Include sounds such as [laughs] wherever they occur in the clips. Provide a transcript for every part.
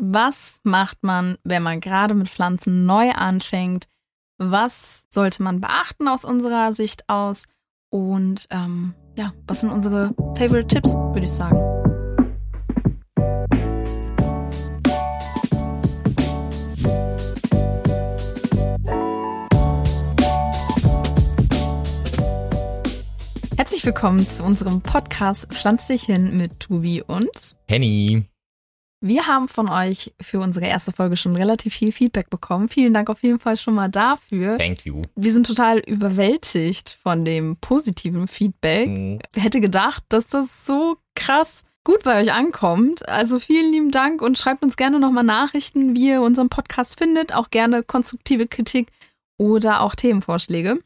Was macht man, wenn man gerade mit Pflanzen neu anfängt? Was sollte man beachten aus unserer Sicht aus? Und ähm, ja, was sind unsere Favorite Tipps, würde ich sagen. Herzlich willkommen zu unserem Podcast Pflanz dich hin mit Tubi und Henny. Wir haben von euch für unsere erste Folge schon relativ viel Feedback bekommen. Vielen Dank auf jeden Fall schon mal dafür. Thank you. Wir sind total überwältigt von dem positiven Feedback. Mhm. Wer hätte gedacht, dass das so krass gut bei euch ankommt? Also vielen lieben Dank und schreibt uns gerne nochmal Nachrichten, wie ihr unseren Podcast findet. Auch gerne konstruktive Kritik oder auch Themenvorschläge.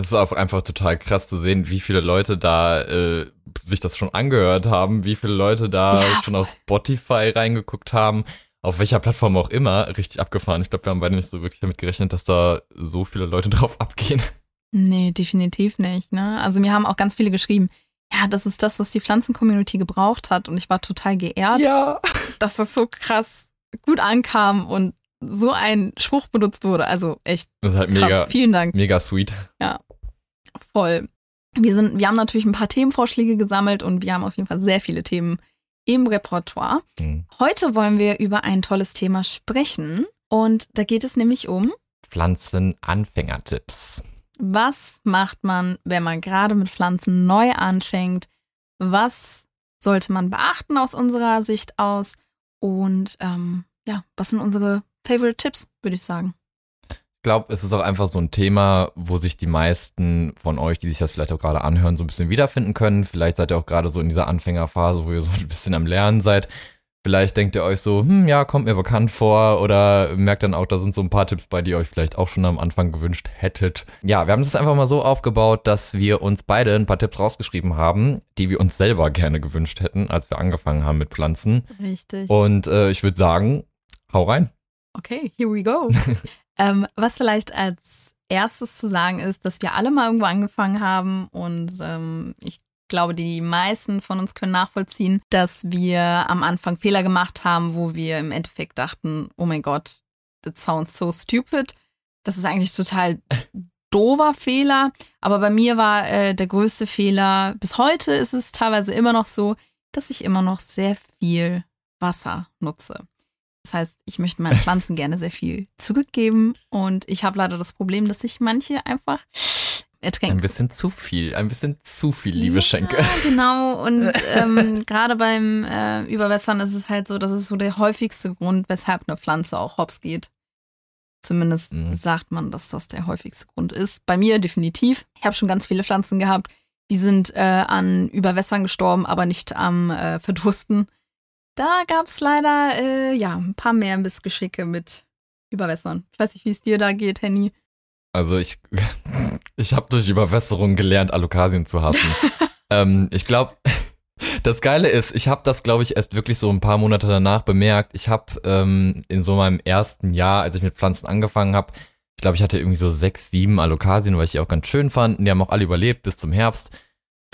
Es ist auch einfach total krass zu sehen, wie viele Leute da äh, sich das schon angehört haben, wie viele Leute da Ja, schon auf Spotify reingeguckt haben, auf welcher Plattform auch immer, richtig abgefahren. Ich glaube, wir haben beide nicht so wirklich damit gerechnet, dass da so viele Leute [laughs] drauf abgehen. Nee, definitiv nicht. Ne? Also mir haben auch ganz viele geschrieben, ja, das ist das, was die Pflanzen-Community gebraucht hat. Und ich war total geehrt, Ja. dass das so krass gut ankam und so ein Spruch benutzt wurde. Also echt Das ist halt krass. mega, Vielen Dank. mega sweet. Voll. Wir, sind, wir haben natürlich ein paar Themenvorschläge gesammelt und wir haben auf jeden Fall sehr viele Themen im Repertoire. Hm. Heute wollen wir über ein tolles Thema sprechen. Und da geht es nämlich um, Pflanzen-Anfängertipps. was macht man, wenn man gerade mit Pflanzen neu anfängt? Was sollte man beachten aus unserer Sicht aus? Und ähm, ja, was sind unsere Favorite Tipps, würde ich sagen. Ich glaube, es ist auch einfach so ein Thema, wo sich die meisten von euch, die sich das vielleicht auch gerade anhören, so ein bisschen wiederfinden können. Vielleicht seid ihr auch gerade so in dieser Anfängerphase, wo ihr so ein bisschen am Lernen seid. Vielleicht denkt ihr euch so, hm, ja, kommt mir bekannt vor oder merkt dann auch, da sind so ein paar Tipps bei, die ihr euch vielleicht auch schon am Anfang gewünscht hättet. Ja, wir haben es einfach mal so aufgebaut, dass wir uns beide ein paar Tipps rausgeschrieben haben, die wir uns selber gerne gewünscht hätten, als wir angefangen haben mit Pflanzen. Richtig. Und äh, ich würde sagen, hau rein. Okay, here we go. [laughs] ähm, was vielleicht als erstes zu sagen ist, dass wir alle mal irgendwo angefangen haben und ähm, ich glaube, die meisten von uns können nachvollziehen, dass wir am Anfang Fehler gemacht haben, wo wir im Endeffekt dachten, oh mein Gott, that sounds so stupid. Das ist eigentlich total [laughs] doofer Fehler. Aber bei mir war äh, der größte Fehler, bis heute ist es teilweise immer noch so, dass ich immer noch sehr viel Wasser nutze. Das heißt, ich möchte meinen Pflanzen gerne sehr viel zurückgeben und ich habe leider das Problem, dass ich manche einfach Ein ertränke. bisschen zu viel, ein bisschen zu viel Liebe ja, schenke. [laughs] Genau, und ähm, gerade beim äh, Überwässern ist es halt so, das ist so der häufigste Grund, weshalb eine Pflanze auch hops geht. Zumindest Mhm. sagt man, dass das der häufigste Grund ist. Bei mir definitiv. Ich habe schon ganz viele Pflanzen gehabt, die sind äh, an Überwässern gestorben, aber nicht am äh, Verdursten. Da gab es leider äh, ja ein paar mehr Missgeschicke mit Überwässern. Ich weiß nicht, wie es dir da geht, Henny. Also ich, [laughs] ich habe durch Überwässerung gelernt, Alokasien zu hassen. [laughs] ähm, ich glaube, das Geile ist, ich habe das, glaube ich, erst wirklich so ein paar Monate danach bemerkt. Ich habe ähm, in so meinem ersten Jahr, als ich mit Pflanzen angefangen habe, ich glaube, ich hatte irgendwie so sechs, sieben Alokasien, weil ich die auch ganz schön fand. Die haben auch alle überlebt bis zum Herbst.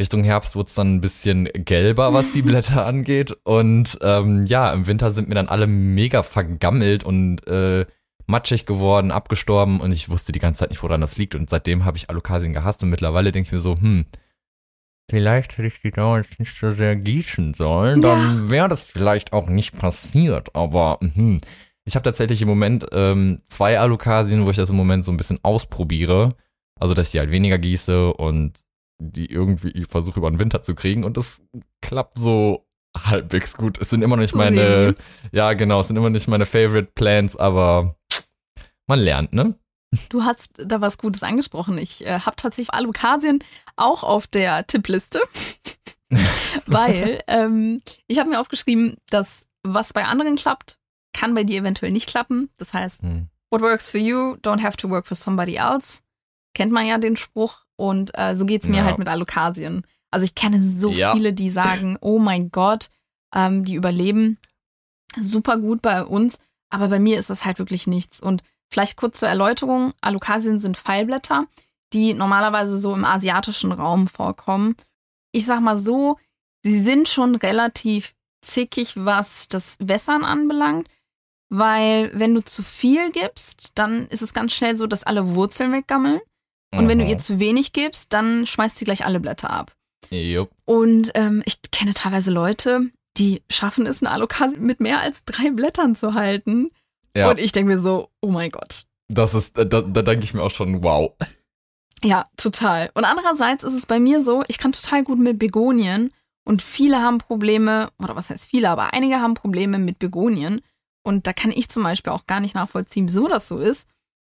Richtung Herbst wurde es dann ein bisschen gelber, was die Blätter [laughs] angeht. Und ähm, ja, im Winter sind mir dann alle mega vergammelt und äh, matschig geworden, abgestorben und ich wusste die ganze Zeit nicht, woran das liegt. Und seitdem habe ich Alokasien gehasst und mittlerweile denke ich mir so, hm, vielleicht hätte ich die damals nicht so sehr gießen sollen, dann wäre das vielleicht auch nicht passiert. Aber hm, ich habe tatsächlich im Moment ähm, zwei Alokasien, wo ich das im Moment so ein bisschen ausprobiere. Also, dass ich die halt weniger gieße und die irgendwie versuche über den Winter zu kriegen und das klappt so halbwegs gut. Es sind immer noch nicht meine, ja genau, es sind immer nicht meine Favorite Plants, aber man lernt, ne? Du hast da was Gutes angesprochen. Ich äh, habe tatsächlich Alokasien auch auf der Tippliste, [laughs] weil ähm, ich habe mir aufgeschrieben, dass was bei anderen klappt, kann bei dir eventuell nicht klappen. Das heißt, Hm. what works for you don't have to work for somebody else. Kennt man ja den Spruch. Und äh, so geht's mir Ja. halt mit Alokasien. Also ich kenne so Ja. viele, die sagen, [laughs] oh mein Gott, ähm, die überleben super gut bei uns, aber bei mir ist das halt wirklich nichts. Und vielleicht kurz zur Erläuterung, Alokasien sind Pfeilblätter, die normalerweise so im asiatischen Raum vorkommen. Ich sag mal so, sie sind schon relativ zickig, was das Wässern anbelangt, weil wenn du zu viel gibst, dann ist es ganz schnell so, dass alle Wurzeln weggammeln. Und wenn du ihr zu wenig gibst, dann schmeißt sie gleich alle Blätter ab. Jupp. Und ähm, ich kenne teilweise Leute, die schaffen es, eine Alocasia mit mehr als drei Blättern zu halten. Ja, Und ich denke mir so, oh mein Gott. das ist, da, da denke ich mir auch schon, wow. Ja, total. Und andererseits ist es bei mir so, ich kann total gut mit Begonien und viele haben Probleme, oder was heißt viele, aber einige haben Probleme mit Begonien. Und da kann ich zum Beispiel auch gar nicht nachvollziehen, wieso das so ist.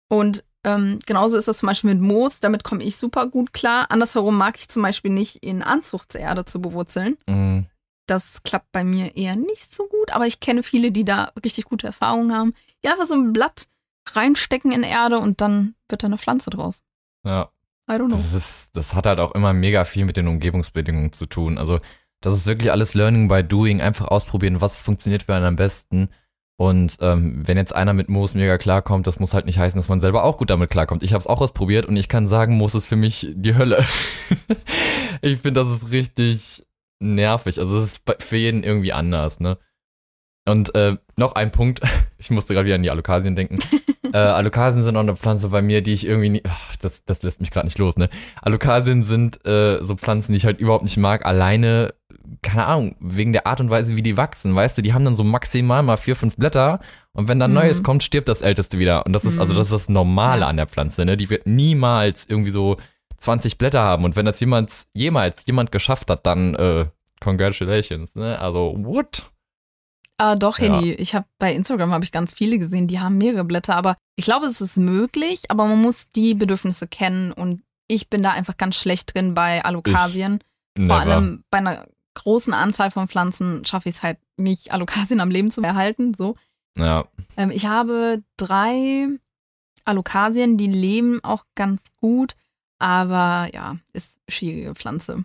Und ähm, genauso ist das zum Beispiel mit Moos, damit komme ich super gut klar. Andersherum mag ich zum Beispiel nicht in Anzuchtserde zu bewurzeln. Mm, Das klappt bei mir eher nicht so gut, aber ich kenne viele, die da richtig gute Erfahrungen haben. Ja, einfach so ein Blatt reinstecken in Erde und dann wird da eine Pflanze draus. ja. I don't know. Das, ist, das hat halt auch immer mega viel mit den Umgebungsbedingungen zu tun. Also, das ist wirklich alles Learning by Doing. Einfach ausprobieren, was funktioniert für einen am besten. Und ähm, wenn jetzt einer mit Moos mega klarkommt, das muss halt nicht heißen, dass man selber auch gut damit klarkommt. Ich habe es auch ausprobiert und ich kann sagen, Moos ist für mich die Hölle. [laughs] ich finde, das ist richtig nervig. Also es ist für jeden irgendwie anders, ne? Und äh, noch ein Punkt, [laughs] ich musste gerade wieder an die Alokasien denken. [laughs] äh, Alokasien sind auch eine Pflanze bei mir, die ich irgendwie nie, ach, das, das lässt mich gerade nicht los, ne? Alokasien sind äh, so Pflanzen, die ich halt überhaupt nicht mag, alleine, keine Ahnung, wegen der Art und Weise, wie die wachsen, weißt du, die haben dann so maximal mal vier, fünf Blätter und wenn dann Mhm. Neues kommt, stirbt das Älteste wieder. Und das ist, also Mhm. das ist das Normale an der Pflanze, ne? Die wird niemals irgendwie so 20 Blätter haben und wenn das jemand, jemals jemand geschafft hat, dann äh, congratulations, ne? Also, what? Ah, doch, Ja. Hedi. Ich habe bei Instagram habe ich ganz viele gesehen, die haben mehrere Blätter, aber ich glaube, es ist möglich, aber man muss die Bedürfnisse kennen und ich bin da einfach ganz schlecht drin bei Alokasien. Vor allem bei einer großen Anzahl von Pflanzen schaffe ich es halt nicht, Alokasien am Leben zu erhalten. So. Ja, Ähm, ich habe drei Alokasien, die leben auch ganz gut, aber ja, ist schwierige Pflanze.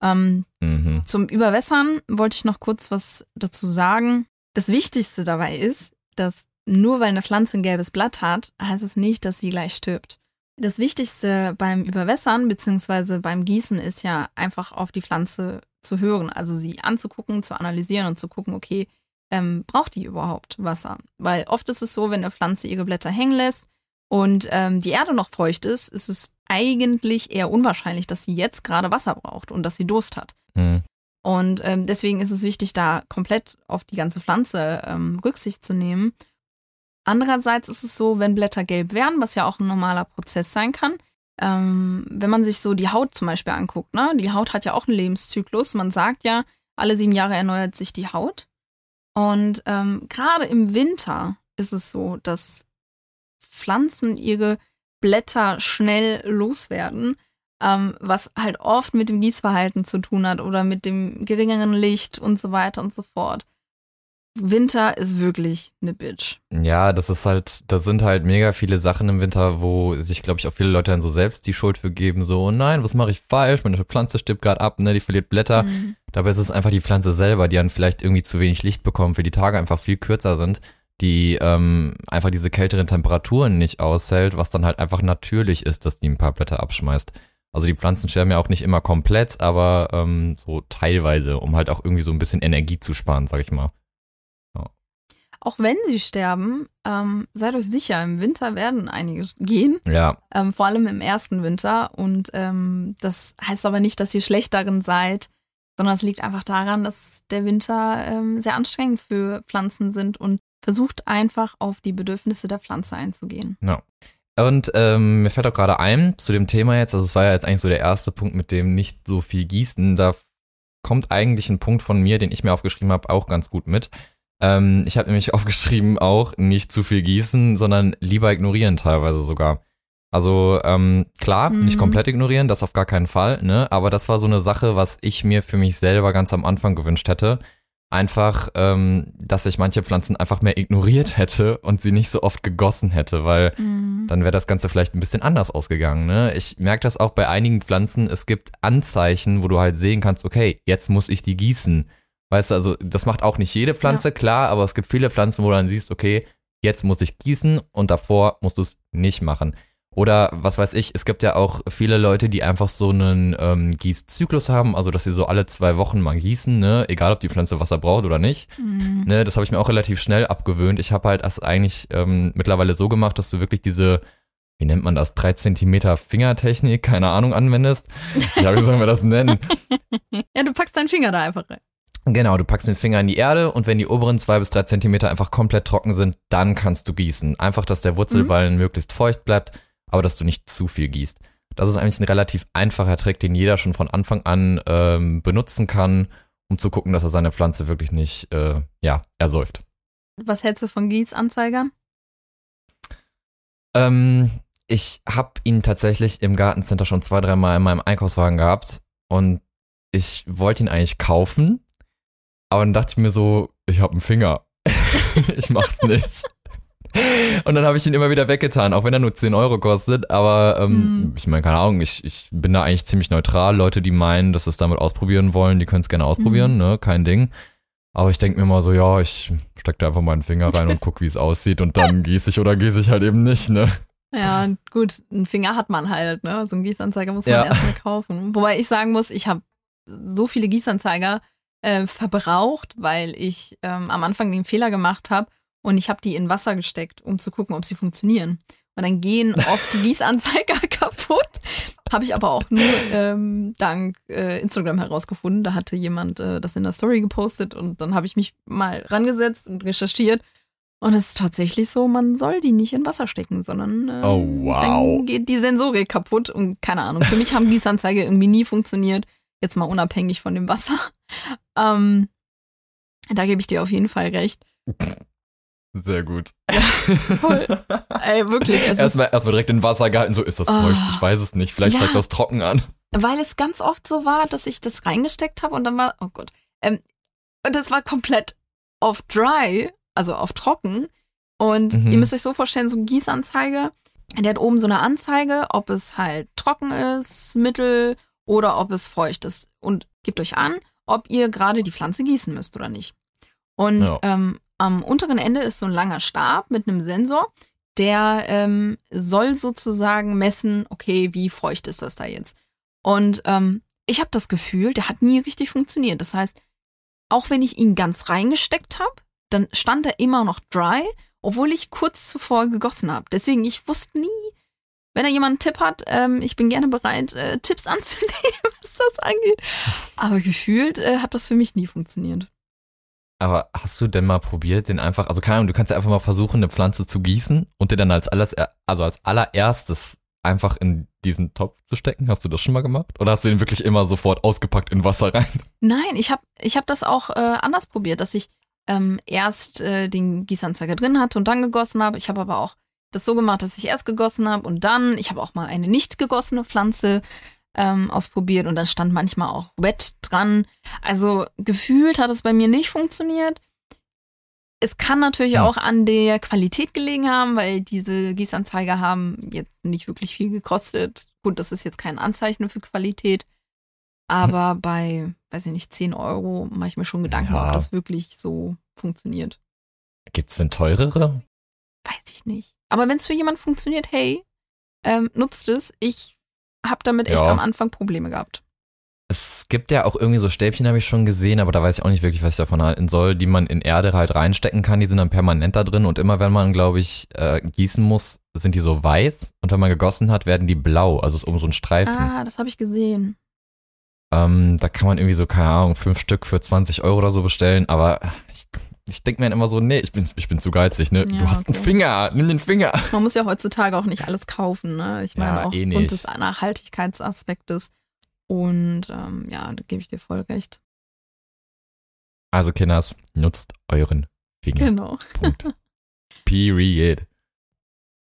Ähm, mhm. zum Überwässern wollte ich noch kurz was dazu sagen. Das Wichtigste dabei ist, dass nur weil eine Pflanze ein gelbes Blatt hat, heißt es nicht, dass sie gleich stirbt. Das Wichtigste beim Überwässern bzw. beim Gießen ist ja einfach auf die Pflanze zu hören, also sie anzugucken, zu analysieren und zu gucken, okay, ähm, braucht die überhaupt Wasser? Weil oft ist es so, wenn eine Pflanze ihre Blätter hängen lässt und ähm, die Erde noch feucht ist, ist es eigentlich eher unwahrscheinlich, dass sie jetzt gerade Wasser braucht und dass sie Durst hat. Mhm. Und ähm, deswegen ist es wichtig, da komplett auf die ganze Pflanze ähm, Rücksicht zu nehmen. Andererseits ist es so, wenn Blätter gelb werden, was ja auch ein normaler Prozess sein kann, ähm, wenn man sich so die Haut zum Beispiel anguckt, ne? die Haut hat ja auch einen Lebenszyklus. Man sagt ja, alle sieben Jahre erneuert sich die Haut. Und ähm, gerade im Winter ist es so, dass Pflanzen ihre Blätter schnell loswerden, ähm, was halt oft mit dem Gießverhalten zu tun hat oder mit dem geringeren Licht und so weiter und so fort. Winter ist wirklich eine Bitch. Ja, das ist halt, da sind halt mega viele Sachen im Winter, wo sich, glaube ich, auch viele Leute dann so selbst die Schuld für geben. So, oh nein, was mache ich falsch? Meine Pflanze stirbt gerade ab, ne, die verliert Blätter. Mhm. Dabei ist es einfach die Pflanze selber, die dann vielleicht irgendwie zu wenig Licht bekommt, weil die Tage einfach viel kürzer sind, die ähm, einfach diese kälteren Temperaturen nicht aushält, was dann halt einfach natürlich ist, dass die ein paar Blätter abschmeißt. Also die Pflanzen sterben ja auch nicht immer komplett, aber ähm, so teilweise, um halt auch irgendwie so ein bisschen Energie zu sparen, sag ich mal. Auch wenn sie sterben, ähm, seid euch sicher, im Winter werden einige gehen, Ja, ähm, vor allem im ersten Winter. Und ähm, das heißt aber nicht, dass ihr schlecht darin seid, sondern es liegt einfach daran, dass der Winter ähm, sehr anstrengend für Pflanzen sind und versucht einfach auf die Bedürfnisse der Pflanze einzugehen. Und ähm, mir fällt auch gerade ein zu dem Thema jetzt, also es war ja jetzt eigentlich so der erste Punkt mit dem nicht so viel gießen, da kommt eigentlich ein Punkt von mir, den ich mir aufgeschrieben habe, auch ganz gut mit. Ähm, ich habe nämlich [laughs] aufgeschrieben auch nicht zu viel gießen, sondern lieber ignorieren teilweise sogar. Also ähm, klar, Mhm. nicht komplett ignorieren, das auf gar keinen Fall, ne? Aber das war so eine Sache, was ich mir für mich selber ganz am Anfang gewünscht hätte. Einfach, ähm, dass ich manche Pflanzen einfach mehr ignoriert hätte und sie nicht so oft gegossen hätte, weil dann wäre das Ganze vielleicht ein bisschen anders ausgegangen. Ne? Ich merke das auch bei einigen Pflanzen. Es gibt Anzeichen, wo du halt sehen kannst, okay, jetzt muss ich die gießen. Weißt du, also das macht auch nicht jede Pflanze, klar, aber es gibt viele Pflanzen, wo du dann siehst, okay, jetzt muss ich gießen und davor musst du es nicht machen. Oder was weiß ich, es gibt ja auch viele Leute, die einfach so einen ähm, Gießzyklus haben, also dass sie so alle zwei Wochen mal gießen, ne? egal ob die Pflanze Wasser braucht oder nicht. Mhm. Ne? Das habe ich mir auch relativ schnell abgewöhnt. Ich habe halt das eigentlich ähm, mittlerweile so gemacht, dass du wirklich diese, wie nennt man das, drei Zentimeter Fingertechnik, keine Ahnung, anwendest. [laughs] Ja, wie sollen wir das nennen? ja, du packst deinen Finger da einfach rein. Genau, du packst den Finger in die Erde und wenn die oberen zwei bis drei Zentimeter einfach komplett trocken sind, dann kannst du gießen. Einfach, dass der Wurzelballen mhm. möglichst feucht bleibt aber dass du nicht zu viel gießt. Das ist eigentlich ein relativ einfacher Trick, den jeder schon von Anfang an ähm, benutzen kann, um zu gucken, dass er seine Pflanze wirklich nicht, äh, ja, ersäuft. Was hältst du von Gießanzeigern? Ähm, ich habe ihn tatsächlich im Gartencenter schon zwei, dreimal in meinem Einkaufswagen gehabt und ich wollte ihn eigentlich kaufen, aber dann dachte ich mir so, ich habe einen Finger. [laughs] ich mach's nicht. Und dann habe ich ihn immer wieder weggetan, auch wenn er nur 10 Euro kostet. Aber ähm, mhm. ich meine, keine Ahnung, ich, ich bin da eigentlich ziemlich neutral. Leute, die meinen, dass sie es damit ausprobieren wollen, die können es gerne ausprobieren, mhm. ne? Kein Ding. Aber ich denke mir mal so, ja, ich stecke da einfach meinen Finger rein und gucke, wie es [laughs] aussieht und dann gieße ich oder gieße ich halt eben nicht, ne? Ja, gut, einen Finger hat man halt, ne? So einen Gießanzeiger muss man ja. erstmal kaufen. Wobei ich sagen muss, ich habe so viele Gießanzeiger äh, verbraucht, weil ich ähm, am Anfang den Fehler gemacht habe und ich habe die in Wasser gesteckt, um zu gucken, ob sie funktionieren. Und dann gehen [laughs] oft die Gießanzeiger [laughs] kaputt. Habe ich aber auch nur ähm, dank äh, Instagram herausgefunden. Da hatte jemand äh, das in der Story gepostet und dann habe ich mich mal rangesetzt und recherchiert. Und es ist tatsächlich so, man soll die nicht in Wasser stecken, sondern äh, oh, wow. dann geht die Sensorik kaputt und keine Ahnung. Für mich haben Gießanzeige irgendwie nie funktioniert. Jetzt mal unabhängig von dem Wasser. [laughs] Ähm, da gebe ich dir auf jeden Fall recht. Sehr gut. Ja, voll. Ey, wirklich. Erstmal erst direkt in Wasser gehalten, so ist das oh. feucht. Ich weiß es nicht. Vielleicht ja, zeigt das trocken an. Weil es ganz oft so war, dass ich das reingesteckt habe und dann war, oh Gott. Ähm, und das war komplett auf dry, also auf trocken. Und mhm. ihr müsst euch so vorstellen, so ein Gießanzeige, der hat oben so eine Anzeige, ob es halt trocken ist, mittel oder ob es feucht ist. Und gebt euch an, ob ihr gerade die Pflanze gießen müsst oder nicht. Und ja. ähm, am unteren Ende ist so ein langer Stab mit einem Sensor, der ähm, soll sozusagen messen, okay, wie feucht ist das da jetzt. Und ähm, ich habe das Gefühl, der hat nie richtig funktioniert. Das heißt, auch wenn ich ihn ganz reingesteckt habe, dann stand er immer noch dry, obwohl ich kurz zuvor gegossen habe. Deswegen, ich wusste nie, wenn da jemand einen Tipp hat, ähm, ich bin gerne bereit, äh, Tipps [laughs] anzunehmen, was das angeht. Aber gefühlt äh, hat das für mich nie funktioniert. Aber hast du denn mal probiert, den einfach, also keine Ahnung, du kannst ja einfach mal versuchen, eine Pflanze zu gießen und den dann als alles, also als allererstes einfach in diesen Topf zu stecken? Hast du das schon mal gemacht? Oder hast du den wirklich immer sofort ausgepackt in Wasser rein? Nein, ich habe ich hab das auch äh, anders probiert, dass ich ähm, erst äh, den Gießanzeiger drin hatte und dann gegossen habe. Ich habe aber auch das so gemacht, dass ich erst gegossen habe und dann, ich habe auch mal eine nicht gegossene Pflanze ähm, ausprobiert und da stand manchmal auch Wet dran. Also gefühlt hat es bei mir nicht funktioniert. Es kann natürlich ja. auch an der Qualität gelegen haben, weil diese Gießanzeiger haben jetzt nicht wirklich viel gekostet. Gut, das ist jetzt kein Anzeichen für Qualität. Aber hm. bei, weiß ich nicht, 10 Euro mache ich mir schon Gedanken, ja. ob das wirklich so funktioniert. Gibt es denn teurere? Weiß ich nicht. Aber wenn es für jemanden funktioniert, hey, ähm, nutzt es. Ich habe damit echt ja. am Anfang Probleme gehabt. Es gibt ja auch irgendwie so Stäbchen, habe ich schon gesehen, aber da weiß ich auch nicht wirklich, was ich davon halten soll, die man in Erde halt reinstecken kann. Die sind dann permanent da drin und immer wenn man, glaube ich, äh, gießen muss, sind die so weiß und wenn man gegossen hat, werden die blau. Also es ist um so ein Streifen. Ah, das habe ich gesehen. Ähm, da kann man irgendwie so, keine Ahnung, fünf Stück für 20 Euro oder so bestellen, aber ich ich denke mir dann immer so, nee, ich bin, ich bin zu geizig, ne? Ja, du hast okay. einen Finger, nimm den Finger. Man muss ja heutzutage auch nicht alles kaufen, ne? Ich meine ja, auch eh aufgrund des Nachhaltigkeitsaspektes. Und ähm, ja, da gebe ich dir voll recht. Also, Kinders, nutzt euren Finger. Genau. Punkt. [laughs] Period.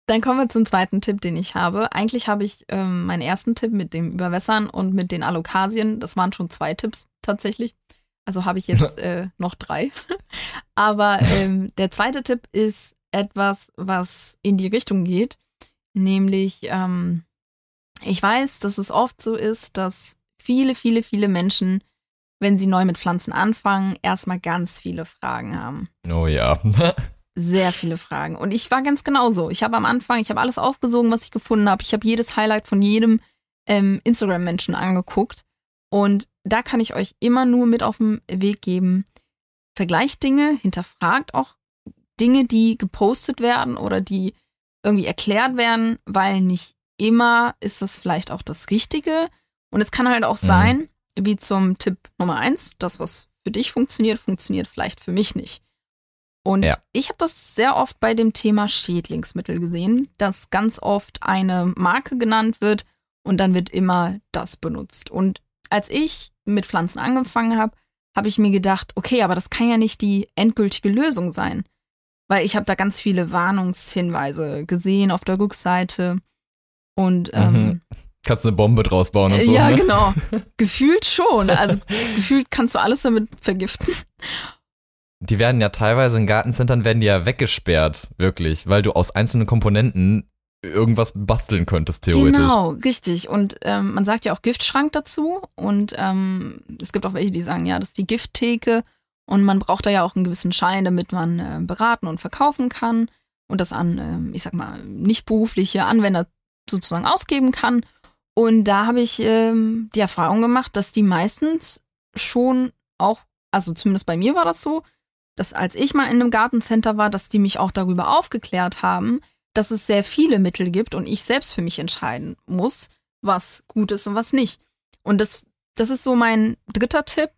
Dann kommen wir zum zweiten Tipp, den ich habe. Eigentlich habe ich ähm, meinen ersten Tipp mit dem Überwässern und mit den Alokasien. Das waren schon zwei Tipps tatsächlich. Also habe ich jetzt [laughs] äh, noch drei. [laughs] Aber ähm, der zweite Tipp ist etwas, was in die Richtung geht. Nämlich, ähm, ich weiß, dass es oft so ist, dass viele, viele, viele Menschen, wenn sie neu mit Pflanzen anfangen, erstmal ganz viele Fragen haben. Oh ja. [laughs] sehr viele Fragen. Und ich war ganz genauso. Ich habe am Anfang, ich habe alles aufgesogen, was ich gefunden habe. Ich habe jedes Highlight von jedem ähm, Instagram-Menschen angeguckt. Und da kann ich euch immer nur mit auf den Weg geben. Vergleicht Dinge, hinterfragt auch Dinge, die gepostet werden oder die irgendwie erklärt werden, weil nicht immer ist das vielleicht auch das Richtige. Und es kann halt auch mhm. sein, wie zum Tipp Nummer eins, das, was für dich funktioniert, funktioniert vielleicht für mich nicht. Und ja. ich habe das sehr oft bei dem Thema Schädlingsmittel gesehen, dass ganz oft eine Marke genannt wird und dann wird immer das benutzt. Und als ich mit Pflanzen angefangen habe, habe ich mir gedacht, okay, aber das kann ja nicht die endgültige Lösung sein. Weil ich habe da ganz viele Warnungshinweise gesehen auf der Rückseite. Und ähm, mhm. Kannst eine Bombe draus bauen und so. Ja, ne? genau. [laughs] gefühlt schon. Also gefühlt kannst du alles damit vergiften. Die werden ja teilweise in Gartencentern werden die ja weggesperrt, wirklich, weil du aus einzelnen Komponenten irgendwas basteln könntest, theoretisch. Genau, richtig. Und ähm, man sagt ja auch Giftschrank dazu. Und ähm, es gibt auch welche, die sagen, ja, das ist die Gifttheke. Und man braucht da ja auch einen gewissen Schein, damit man äh, beraten und verkaufen kann und das an, äh, ich sag mal, nicht berufliche Anwender sozusagen ausgeben kann. Und da habe ich ähm, die Erfahrung gemacht, dass die meistens schon auch, also zumindest bei mir war das so, dass als ich mal in einem Gartencenter war, dass die mich auch darüber aufgeklärt haben, dass es sehr viele Mittel gibt und ich selbst für mich entscheiden muss, was gut ist und was nicht. Und das, das ist so mein dritter Tipp.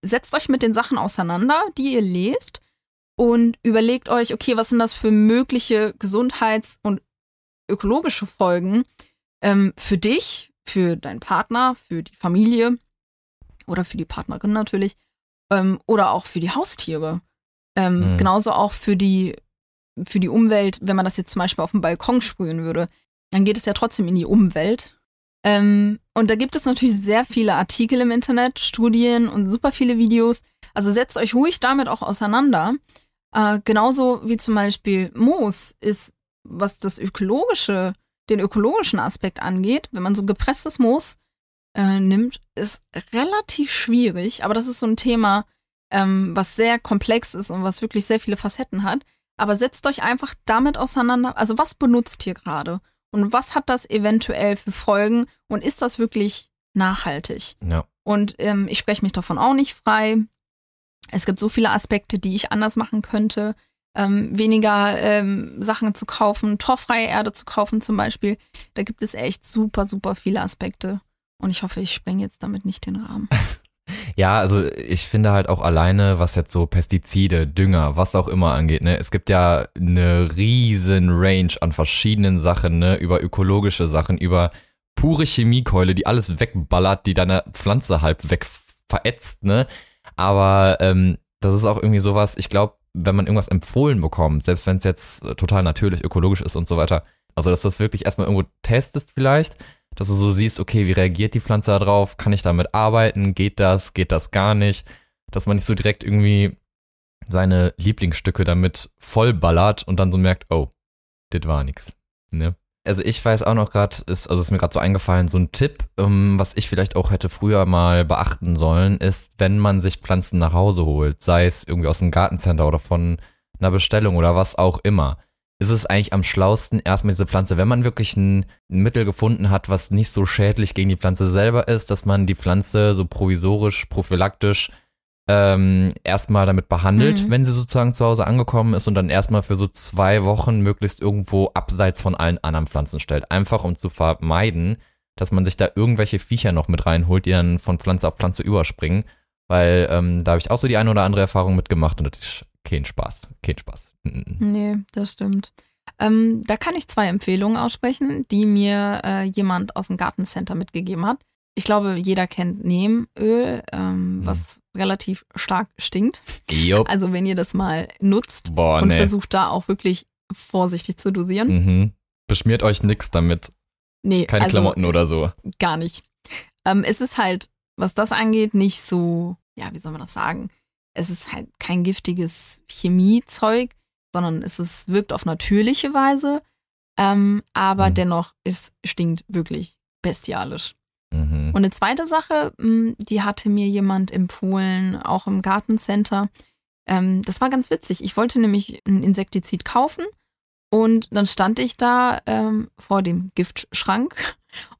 Setzt euch mit den Sachen auseinander, die ihr lest und überlegt euch, okay, was sind das für mögliche Gesundheits- und ökologische Folgen ähm, für dich, für deinen Partner, für die Familie oder für die Partnerin natürlich ähm, oder auch für die Haustiere. Ähm, mhm. Genauso auch für die für die Umwelt, wenn man das jetzt zum Beispiel auf dem Balkon sprühen würde, dann geht es ja trotzdem in die Umwelt. Ähm, und da gibt es natürlich sehr viele Artikel im Internet, Studien und super viele Videos. Also setzt euch ruhig damit auch auseinander. Äh, genauso wie zum Beispiel Moos ist, was das ökologische, den ökologischen Aspekt angeht, wenn man so gepresstes Moos äh, nimmt, ist relativ schwierig. Aber das ist so ein Thema, ähm, was sehr komplex ist und was wirklich sehr viele Facetten hat. Aber setzt euch einfach damit auseinander. Also was benutzt ihr gerade? Und was hat das eventuell für Folgen? Und ist das wirklich nachhaltig? Ja. Und ähm, ich spreche mich davon auch nicht frei. Es gibt so viele Aspekte, die ich anders machen könnte. Ähm, weniger ähm, Sachen zu kaufen, torfreie Erde zu kaufen zum Beispiel. Da gibt es echt super, super viele Aspekte. Und ich hoffe, ich spreng jetzt damit nicht den Rahmen. [laughs] Ja, also ich finde halt auch alleine, was jetzt so Pestizide, Dünger, was auch immer angeht, ne, es gibt ja eine riesen Range an verschiedenen Sachen, ne, über ökologische Sachen, über pure Chemiekeule, die alles wegballert, die deine Pflanze halb weg verätzt, ne. Aber ähm, das ist auch irgendwie sowas, ich glaube, wenn man irgendwas empfohlen bekommt, selbst wenn es jetzt total natürlich, ökologisch ist und so weiter, also dass das wirklich erstmal irgendwo testest vielleicht, dass du so siehst, okay, wie reagiert die Pflanze darauf? Kann ich damit arbeiten? Geht das? Geht das gar nicht? Dass man nicht so direkt irgendwie seine Lieblingsstücke damit vollballert und dann so merkt, oh, das war nichts. Ne? Also ich weiß auch noch gerade, ist, also ist mir gerade so eingefallen, so ein Tipp, ähm, was ich vielleicht auch hätte früher mal beachten sollen, ist, wenn man sich Pflanzen nach Hause holt, sei es irgendwie aus dem Gartencenter oder von einer Bestellung oder was auch immer ist es eigentlich am schlausten, erstmal diese Pflanze, wenn man wirklich ein, Mittel gefunden hat, was nicht so schädlich gegen die Pflanze selber ist, dass man die Pflanze so provisorisch, prophylaktisch ähm, erstmal damit behandelt, mhm. wenn sie sozusagen zu Hause angekommen ist und dann erstmal für so zwei Wochen möglichst irgendwo abseits von allen anderen Pflanzen stellt. Einfach um zu vermeiden, dass man sich da irgendwelche Viecher noch mit reinholt, die dann von Pflanze auf Pflanze überspringen. Weil ähm, da habe ich auch so die eine oder andere Erfahrung mitgemacht und das ist kein Spaß. Kein Spaß. Nee, das stimmt. Ähm, da kann ich zwei Empfehlungen aussprechen, die mir äh, jemand aus dem Gartencenter mitgegeben hat. Ich glaube, jeder kennt Nehmöl, ähm, mhm. was relativ stark stinkt. Jupp. Also wenn ihr das mal nutzt Boah, und nee. versucht da auch wirklich vorsichtig zu dosieren. Mhm. Beschmiert euch nichts damit. Nee, Keine also Klamotten oder so. Gar nicht. Ähm, es ist halt, was das angeht, nicht so, ja, wie soll man das sagen? Es ist halt kein giftiges Chemiezeug, sondern es ist, wirkt auf natürliche Weise, ähm, aber mhm. dennoch es stinkt wirklich bestialisch. Mhm. Und eine zweite Sache, hm, die hatte mir jemand empfohlen, auch im Gartencenter. ähm, das war ganz witzig. Ich wollte nämlich ein Insektizid kaufen und dann stand ich da ähm, vor dem Giftschrank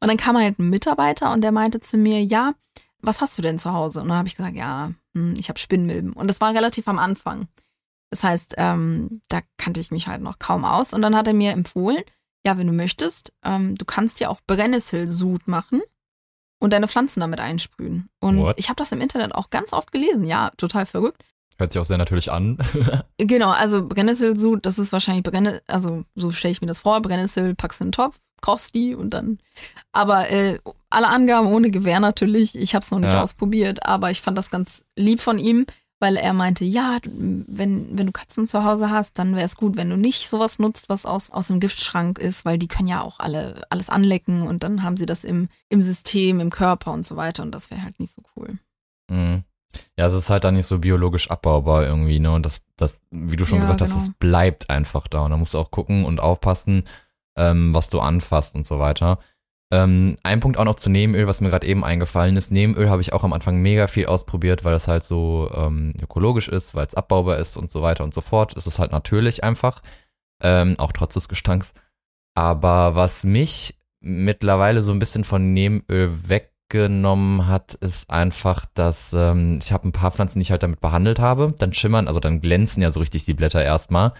und dann kam halt ein Mitarbeiter und der meinte zu mir, ja, was hast du denn zu Hause? Und dann habe ich gesagt, ja, hm, ich habe Spinnmilben. Und das war relativ am Anfang. Das heißt, ähm, da kannte ich mich halt noch kaum aus. Und dann hat er mir empfohlen, ja, wenn du möchtest, ähm, du kannst ja auch Brennnesselsud machen und deine Pflanzen damit einsprühen. Und What? ich habe das im Internet auch ganz oft gelesen. Ja, total verrückt. Hört sich auch sehr natürlich an. [laughs] Genau, also Brennnesselsud, das ist wahrscheinlich Brennnessel, also so stelle ich mir das vor, Brennnessel packst du in den Topf, kochst die und dann. Aber äh, alle Angaben ohne Gewehr natürlich. Ich habe es noch nicht Ja. ausprobiert, aber ich fand das ganz lieb von ihm, weil er meinte, ja, wenn, wenn du Katzen zu Hause hast, dann wäre es gut, wenn du nicht sowas nutzt, was aus, aus dem Giftschrank ist, weil die können ja auch alle alles anlecken und dann haben sie das im, im System, im Körper und so weiter und das wäre halt nicht so cool. Mhm. Ja, es ist halt dann nicht so biologisch abbaubar irgendwie, ne? Und das, das, wie du schon Ja, gesagt hast, genau. das bleibt einfach da. Und da musst du auch gucken und aufpassen, ähm, was du anfasst und so weiter. Ähm, ein Punkt auch noch zu Nebenöl, was mir gerade eben eingefallen ist. Nebenöl habe ich auch am Anfang mega viel ausprobiert, weil es halt so ähm, ökologisch ist, weil es abbaubar ist und so weiter und so fort. Es ist halt natürlich einfach, ähm, auch trotz des Gestanks. Aber was mich mittlerweile so ein bisschen von Nebenöl weggenommen hat, ist einfach, dass ähm, ich habe ein paar Pflanzen, die ich halt damit behandelt habe. Dann schimmern, also dann glänzen ja so richtig die Blätter erstmal.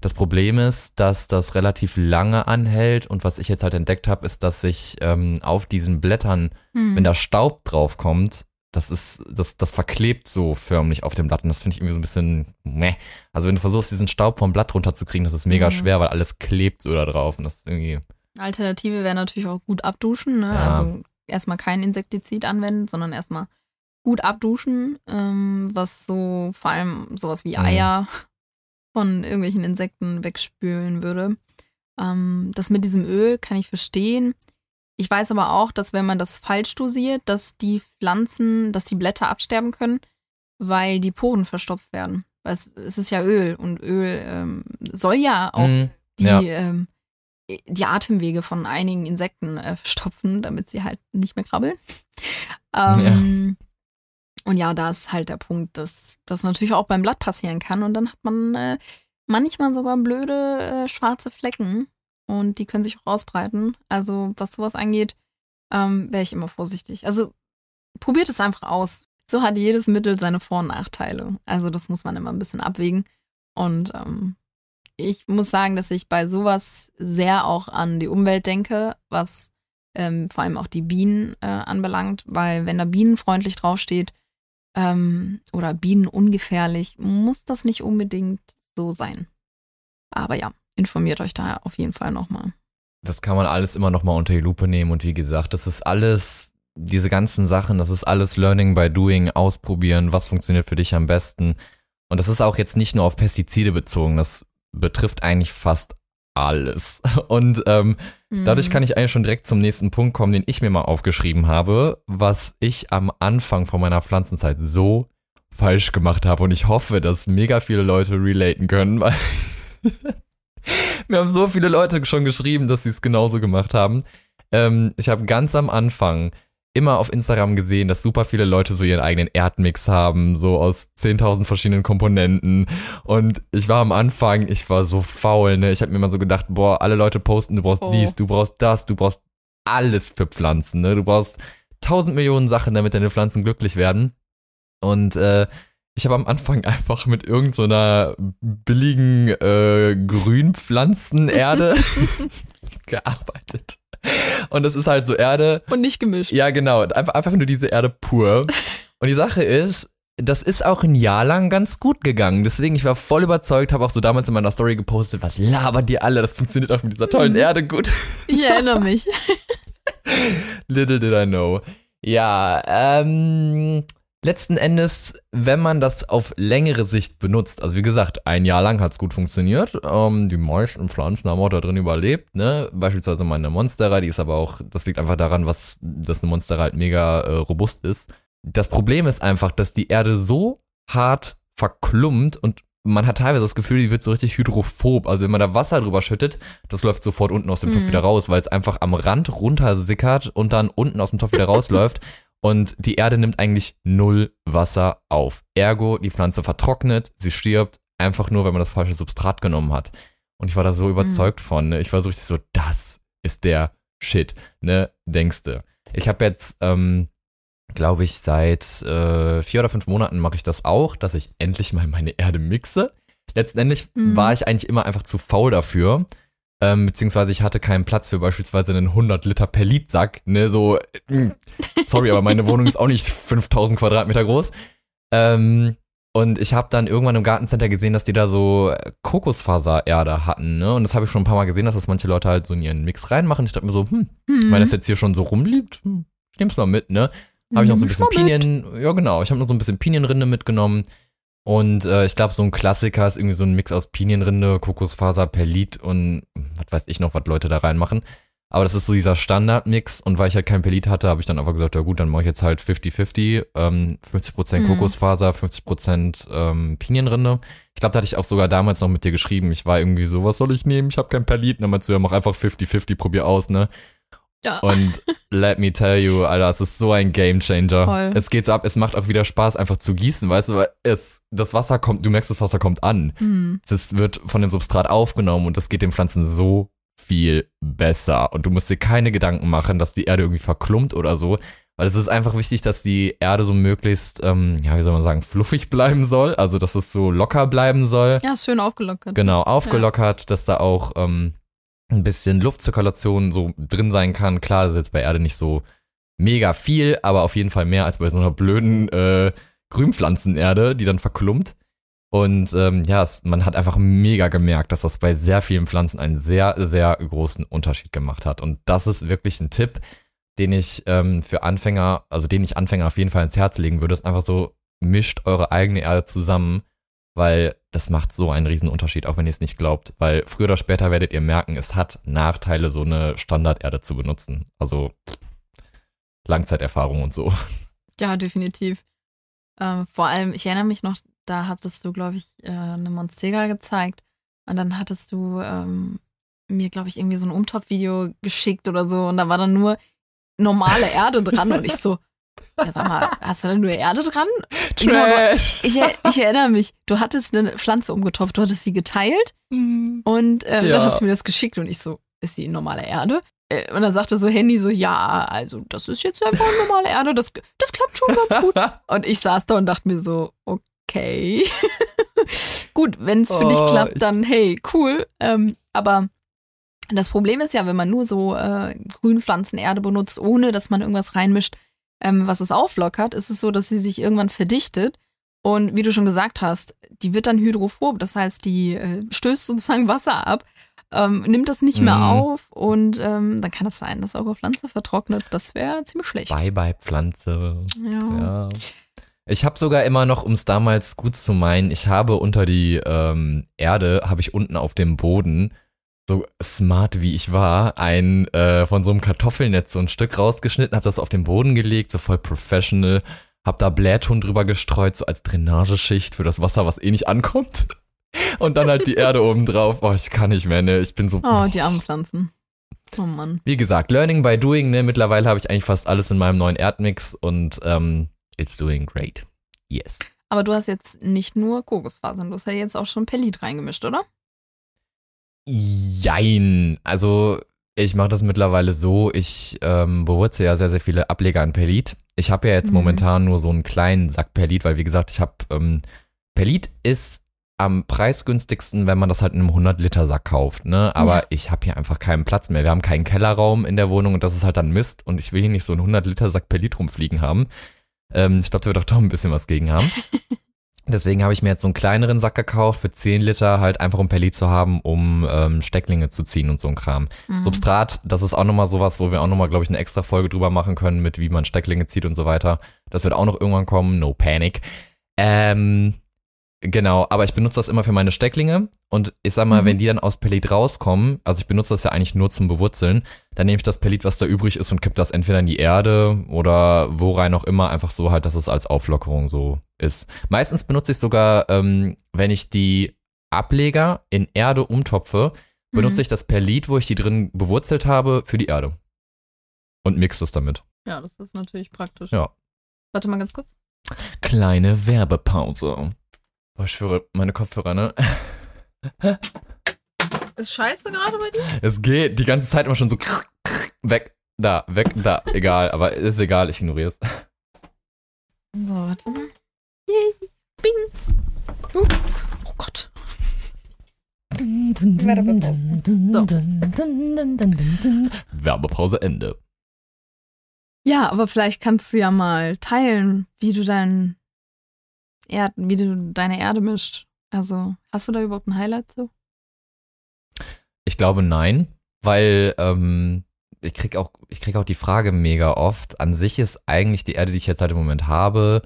Das Problem ist, dass das relativ lange anhält und was ich jetzt halt entdeckt habe, ist, dass sich ähm, auf diesen Blättern, Hm. wenn da Staub drauf kommt, das ist, das, das verklebt so förmlich auf dem Blatt und das finde ich irgendwie so ein bisschen meh. Also wenn du versuchst, diesen Staub vom Blatt runterzukriegen, das ist mega Mhm. schwer, weil alles klebt so da drauf und das ist irgendwie, Alternative wäre natürlich auch gut abduschen. Ne? Ja. Also erstmal kein Insektizid anwenden, sondern erstmal gut abduschen, ähm, was so vor allem sowas wie Mhm. Eier von irgendwelchen Insekten wegspülen würde. Ähm, das mit diesem Öl kann ich verstehen. Ich weiß aber auch, dass wenn man das falsch dosiert, dass die Pflanzen, dass die Blätter absterben können, weil die Poren verstopft werden. Weil es, es ist ja Öl und Öl ähm, soll ja auch Mhm. die, Ja. ähm, die Atemwege von einigen Insekten äh, verstopfen, damit sie halt nicht mehr krabbeln. Ähm, Und ja, da ist halt der Punkt, dass das natürlich auch beim Blatt passieren kann und dann hat man äh, manchmal sogar blöde äh, schwarze Flecken und die können sich auch ausbreiten. Also was sowas angeht, ähm, wäre ich immer vorsichtig. Also probiert es einfach aus. So hat jedes Mittel seine Vor- und Nachteile. Also das muss man immer ein bisschen abwägen. Und ähm, ich muss sagen, dass ich bei sowas sehr auch an die Umwelt denke, was ähm, vor allem auch die Bienen äh, anbelangt, weil wenn da bienenfreundlich draufsteht ähm, oder bienenungefährlich, muss das nicht unbedingt so sein. Aber ja, informiert euch da auf jeden Fall nochmal. Das kann man alles immer noch mal unter die Lupe nehmen und wie gesagt, das ist alles, diese ganzen Sachen, das ist alles Learning by Doing, ausprobieren, was funktioniert für dich am besten. Und das ist auch jetzt nicht nur auf Pestizide bezogen, das betrifft eigentlich fast alles. [laughs] Und ähm, dadurch kann ich eigentlich schon direkt zum nächsten Punkt kommen, den ich mir mal aufgeschrieben habe, was ich am Anfang von meiner Pflanzenzeit so falsch gemacht habe. Und ich hoffe, dass mega viele Leute relaten können, weil [laughs] mir haben so viele Leute schon geschrieben, dass sie es genauso gemacht haben. Ähm, ich habe ganz am Anfang immer auf Instagram gesehen, dass super viele Leute so ihren eigenen Erdmix haben, so aus 10.000 verschiedenen Komponenten. Und ich war am Anfang, ich war so faul, ne? Ich habe mir immer so gedacht, boah, alle Leute posten, du brauchst Oh. dies, du brauchst das, du brauchst alles für Pflanzen, ne? Du brauchst tausend Millionen Sachen, damit deine Pflanzen glücklich werden. Und äh, ich habe am Anfang [laughs] einfach mit irgendeiner so billigen äh, Grünpflanzenerde [laughs] [laughs] gearbeitet. [laughs] Und das ist halt so Erde. Und nicht gemischt. Ja, genau. Einfach, einfach nur diese Erde pur. [laughs] Und die Sache ist, das ist auch ein Jahr lang ganz gut gegangen. Deswegen, ich war voll überzeugt, habe auch so damals in meiner Story gepostet, was labert ihr alle? Das funktioniert auch mit dieser tollen Mhm. Erde gut. [laughs] Ich erinnere mich. Little did I know. Ja, ähm, letzten Endes, wenn man das auf längere Sicht benutzt, also wie gesagt, ein Jahr lang hat's gut funktioniert. Ähm, die meisten Pflanzen haben auch da drin überlebt, ne? Beispielsweise meine Monstera, die ist aber auch, das liegt einfach daran, was, dass eine Monstera halt mega äh, robust ist. Das Problem ist einfach, dass die Erde so hart verklumpt und man hat teilweise das Gefühl, die wird so richtig hydrophob. Also wenn man da Wasser drüber schüttet, das läuft sofort unten aus dem Topf Mhm. wieder raus, weil es einfach am Rand runtersickert und dann unten aus dem Topf wieder rausläuft. [laughs] Und die Erde nimmt eigentlich null Wasser auf. Ergo, die Pflanze vertrocknet, sie stirbt, einfach nur, wenn man das falsche Substrat genommen hat. Und ich war da so überzeugt mhm. von. Ne? Ich war so richtig so, das ist der Shit, ne? Denkste. Ich habe jetzt, ähm, glaube ich, seit äh, vier oder fünf Monaten mache ich das auch, dass ich endlich mal meine Erde mixe. Letztendlich mhm. war ich eigentlich immer einfach zu faul dafür. Ähm, beziehungsweise ich hatte keinen Platz für beispielsweise einen 100 Liter Perlit-Sack, ne, so, äh, sorry, aber meine Wohnung ist auch nicht 5000 Quadratmeter groß. Ähm, und ich habe dann irgendwann im Gartencenter gesehen, dass die da so Kokosfasererde hatten, ne? Und das habe ich schon ein paar Mal gesehen, dass das manche Leute halt so in ihren Mix reinmachen. Ich dachte mir so, hm, mhm. wenn das jetzt hier schon so rumliegt, hm, ich nehm's mal mit, ne? Habe ich noch so ein bisschen Pinien, ja genau, ich habe noch so ein bisschen Pinienrinde mitgenommen. Und äh, ich glaube, so ein Klassiker ist irgendwie so ein Mix aus Pinienrinde, Kokosfaser, Perlit und was weiß ich noch, was Leute da reinmachen. Aber das ist so dieser Standardmix und weil ich halt kein Pelit hatte, habe ich dann einfach gesagt, ja gut, dann mache ich jetzt halt 50-50, ähm, 50% mhm. Kokosfaser, 50% ähm, Pinienrinde. Ich glaube, da hatte ich auch sogar damals noch mit dir geschrieben. Ich war irgendwie so, was soll ich nehmen? Ich habe kein Pelit. Und dann meinst du, ja, mach einfach 50-50, probier aus, ne? Ja. Und let me tell you, Alter, es ist so ein Gamechanger. Voll. Es geht so ab, es macht auch wieder Spaß, einfach zu gießen, weißt du, weil es, das Wasser kommt, du merkst, das Wasser kommt an. Mhm. Das wird von dem Substrat aufgenommen und das geht den Pflanzen so viel besser. Und du musst dir keine Gedanken machen, dass die Erde irgendwie verklumpt oder so. Weil es ist einfach wichtig, dass die Erde so möglichst, ähm, ja, wie soll man sagen, fluffig bleiben soll. Also, dass es so locker bleiben soll. Ja, schön aufgelockert. Genau, aufgelockert, ja. dass da auch ähm, ein bisschen Luftzirkulation so drin sein kann. Klar, das ist jetzt bei Erde nicht so mega viel, aber auf jeden Fall mehr als bei so einer blöden äh, Grünpflanzenerde, die dann verklumpt. Und ähm, ja, es, man hat einfach mega gemerkt, dass das bei sehr vielen Pflanzen einen sehr, sehr großen Unterschied gemacht hat. Und das ist wirklich ein Tipp, den ich ähm, für Anfänger, also den ich Anfänger auf jeden Fall ins Herz legen würde, ist einfach so, mischt eure eigene Erde zusammen, weil das macht so einen riesen Unterschied, auch wenn ihr es nicht glaubt. Weil früher oder später werdet ihr merken, es hat Nachteile, so eine Standarderde zu benutzen. Also Langzeiterfahrung und so. [laughs] Ja, definitiv. Ähm, vor allem, ich erinnere mich noch da hattest du, glaube ich, äh, eine Monstera gezeigt. Und dann hattest du ähm, mir, glaube ich, irgendwie so ein Umtopfvideo geschickt oder so. Und da war dann nur normale Erde dran. Und ich so, [laughs] ja, sag mal, hast du da nur Erde dran? Trash. Genau, ich, ich, erinnere mich, du hattest eine Pflanze umgetopft, du hattest sie geteilt. Mhm. Und ähm, ja. dann hast du mir das geschickt. Und ich so, ist die normale Erde? Äh, und dann sagte so Handy so, ja, also das ist jetzt einfach normale Erde, das, das klappt schon ganz gut. [laughs] Und ich saß da und dachte mir so, okay okay. [laughs] Gut, wenn es für oh, dich klappt, dann hey, cool. Ähm, aber das Problem ist ja, wenn man nur so äh, Grünpflanzenerde benutzt, ohne dass man irgendwas reinmischt, ähm, was es auflockert, ist es so, dass sie sich irgendwann verdichtet. Und wie du schon gesagt hast, die wird dann hydrophob. Das heißt, die äh, stößt sozusagen Wasser ab, ähm, nimmt das nicht mehr mm. auf und ähm, dann kann es das sein, dass eure Pflanze vertrocknet. Das wäre ziemlich schlecht. Bye bye Pflanze. ja. ja. Ich habe sogar immer noch, um es damals gut zu meinen, ich habe unter die ähm, Erde, habe ich unten auf dem Boden, so smart wie ich war, ein äh, von so einem Kartoffelnetz so ein Stück rausgeschnitten, habe das auf den Boden gelegt, so voll professional, habe da Blähton drüber gestreut, so als Drainageschicht für das Wasser, was eh nicht ankommt. [laughs] Und dann halt die Erde oben drauf. Oh, ich kann nicht mehr, ne? Ich bin so. Oh, die armen Pflanzen. Oh Mann. Wie gesagt, Learning by Doing, ne? Mittlerweile habe ich eigentlich fast alles in meinem neuen Erdmix und ähm, It's doing great. Yes. Aber du hast jetzt nicht nur Kokosfasern, du hast ja jetzt auch schon Pellit reingemischt, oder? Jein. Also ich mache das mittlerweile so, ich ähm, bewurze ja sehr, sehr viele Ableger an Pellit. Ich habe ja jetzt mhm. momentan nur so einen kleinen Sack Pellit, weil wie gesagt, ich habe, ähm, Pellit ist am preisgünstigsten, wenn man das halt in einem 100-Liter-Sack kauft, ne? Aber ja. ich habe hier einfach keinen Platz mehr. Wir haben keinen Kellerraum in der Wohnung und das ist halt dann Mist und ich will hier nicht so einen 100-Liter-Sack Pellit rumfliegen haben. Ähm, ich glaube, da wird auch doch ein bisschen was gegen haben. [laughs] Deswegen habe ich mir jetzt so einen kleineren Sack gekauft für 10 Liter, halt einfach um Pelli zu haben, um ähm, Stecklinge zu ziehen und so ein Kram. Mhm. Substrat, das ist auch nochmal sowas, wo wir auch nochmal, glaube ich, eine extra Folge drüber machen können, mit wie man Stecklinge zieht und so weiter. Das wird auch noch irgendwann kommen, no panic. Ähm, Genau, aber ich benutze das immer für meine Stecklinge und ich sag mal, mhm. wenn die dann aus Pellet rauskommen, also ich benutze das ja eigentlich nur zum Bewurzeln, dann nehme ich das Pellet, was da übrig ist und kipp das entweder in die Erde oder wo rein auch immer, einfach so halt, dass es als Auflockerung so ist. Meistens benutze ich sogar, ähm, wenn ich die Ableger in Erde umtopfe, benutze mhm. ich das Pellet, wo ich die drin bewurzelt habe, für die Erde. Und mixe es damit. Ja, das ist natürlich praktisch. Ja. Warte mal ganz kurz. Kleine Werbepause. Boah, ich schwöre, meine Kopfhörer, ne? [laughs] Ist scheiße gerade bei dir? Es geht die ganze Zeit immer schon so weg, da, weg, da. Egal, aber ist egal, ich ignoriere es. So, warte mal. Yay. Bing. Uh. Oh Gott. Werbepause Ende. Ja, aber vielleicht kannst du ja mal teilen, wie du dein Erd wie du deine Erde mischt. Also, hast du da überhaupt ein Highlight so? Ich glaube nein, weil ähm, ich krieg auch, ich krieg auch die Frage mega oft. An sich ist eigentlich die Erde, die ich jetzt halt im Moment habe,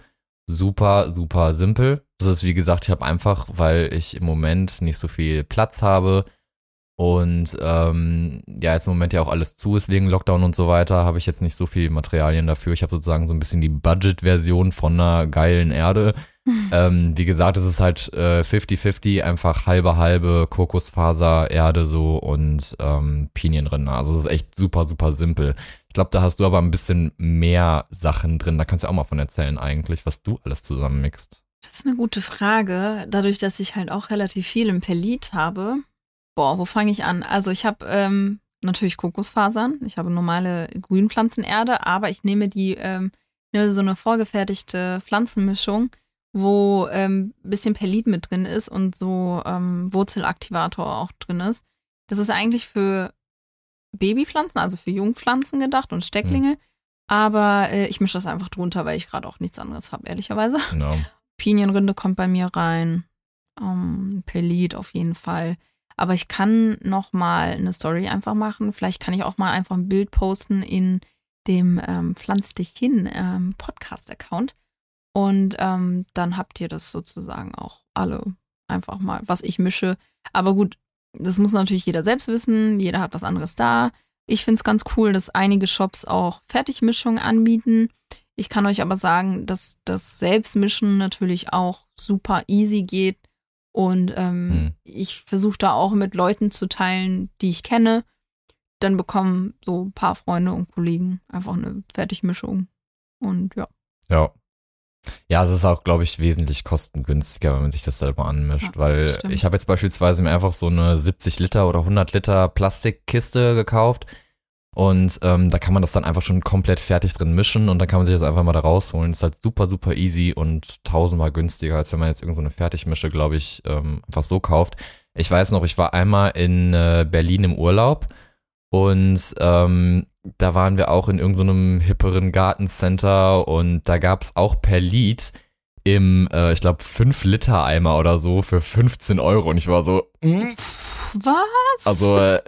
super, super simpel. Das ist, wie gesagt, ich habe einfach, weil ich im Moment nicht so viel Platz habe und ähm, ja, jetzt im Moment ja auch alles zu ist wegen Lockdown und so weiter, habe ich jetzt nicht so viel Materialien dafür. Ich habe sozusagen so ein bisschen die Budget-Version von einer geilen Erde. [laughs] ähm, wie gesagt, es ist halt 50-50, äh, einfach halbe halbe Kokosfaser, Erde so und ähm, Pinienrinder. Also es ist echt super, super simpel. Ich glaube, da hast du aber ein bisschen mehr Sachen drin. Da kannst du auch mal von erzählen eigentlich, was du alles zusammenmixst. Das ist eine gute Frage. Dadurch, dass ich halt auch relativ viel im Perlit habe. Boah, wo fange ich an? Also ich habe ähm, natürlich Kokosfasern. Ich habe normale Grünpflanzenerde, aber ich nehme die, ähm, nehme so eine vorgefertigte Pflanzenmischung wo ähm, bisschen Perlit mit drin ist und so ähm, Wurzelaktivator auch drin ist. Das ist eigentlich für Babypflanzen, also für Jungpflanzen gedacht und Stecklinge. Mhm. Aber äh, ich mische das einfach drunter, weil ich gerade auch nichts anderes habe, ehrlicherweise. [laughs] Genau. Pinienrinde kommt bei mir rein. Ähm, Perlit auf jeden Fall. Aber ich kann noch mal eine Story einfach machen. Vielleicht kann ich auch mal einfach ein Bild posten in dem ähm, Pflanz dich hin ähm, Podcast-Account. Und ähm, dann habt ihr das sozusagen auch alle einfach mal, was ich mische. Aber gut, das muss natürlich jeder selbst wissen. Jeder hat was anderes da. Ich finde es ganz cool, dass einige Shops auch Fertigmischungen anbieten. Ich kann euch aber sagen, dass das Selbstmischen natürlich auch super easy geht. Und ähm, hm. ich versuche da auch mit Leuten zu teilen, die ich kenne. Dann bekommen so ein paar Freunde und Kollegen einfach eine Fertigmischung. Und ja. Ja, ja, es ist auch, glaube ich, wesentlich kostengünstiger, wenn man sich das selber anmischt, ja, weil stimmt. ich habe jetzt beispielsweise mir einfach so eine 70 Liter oder 100 Liter Plastikkiste gekauft und ähm, da kann man das dann einfach schon komplett fertig drin mischen und dann kann man sich das einfach mal da rausholen. Das ist halt super, super easy und tausendmal günstiger, als wenn man jetzt irgendeine so Fertigmische, glaube ich, ähm, einfach so kauft. Ich weiß noch, ich war einmal in äh, Berlin im Urlaub und ähm, da waren wir auch in irgendeinem so hipperen Gartencenter und da gab es auch per Lied im, äh, ich glaube, 5-Liter-Eimer oder so für 15 Euro. Und ich war so, mm. was? Also, äh,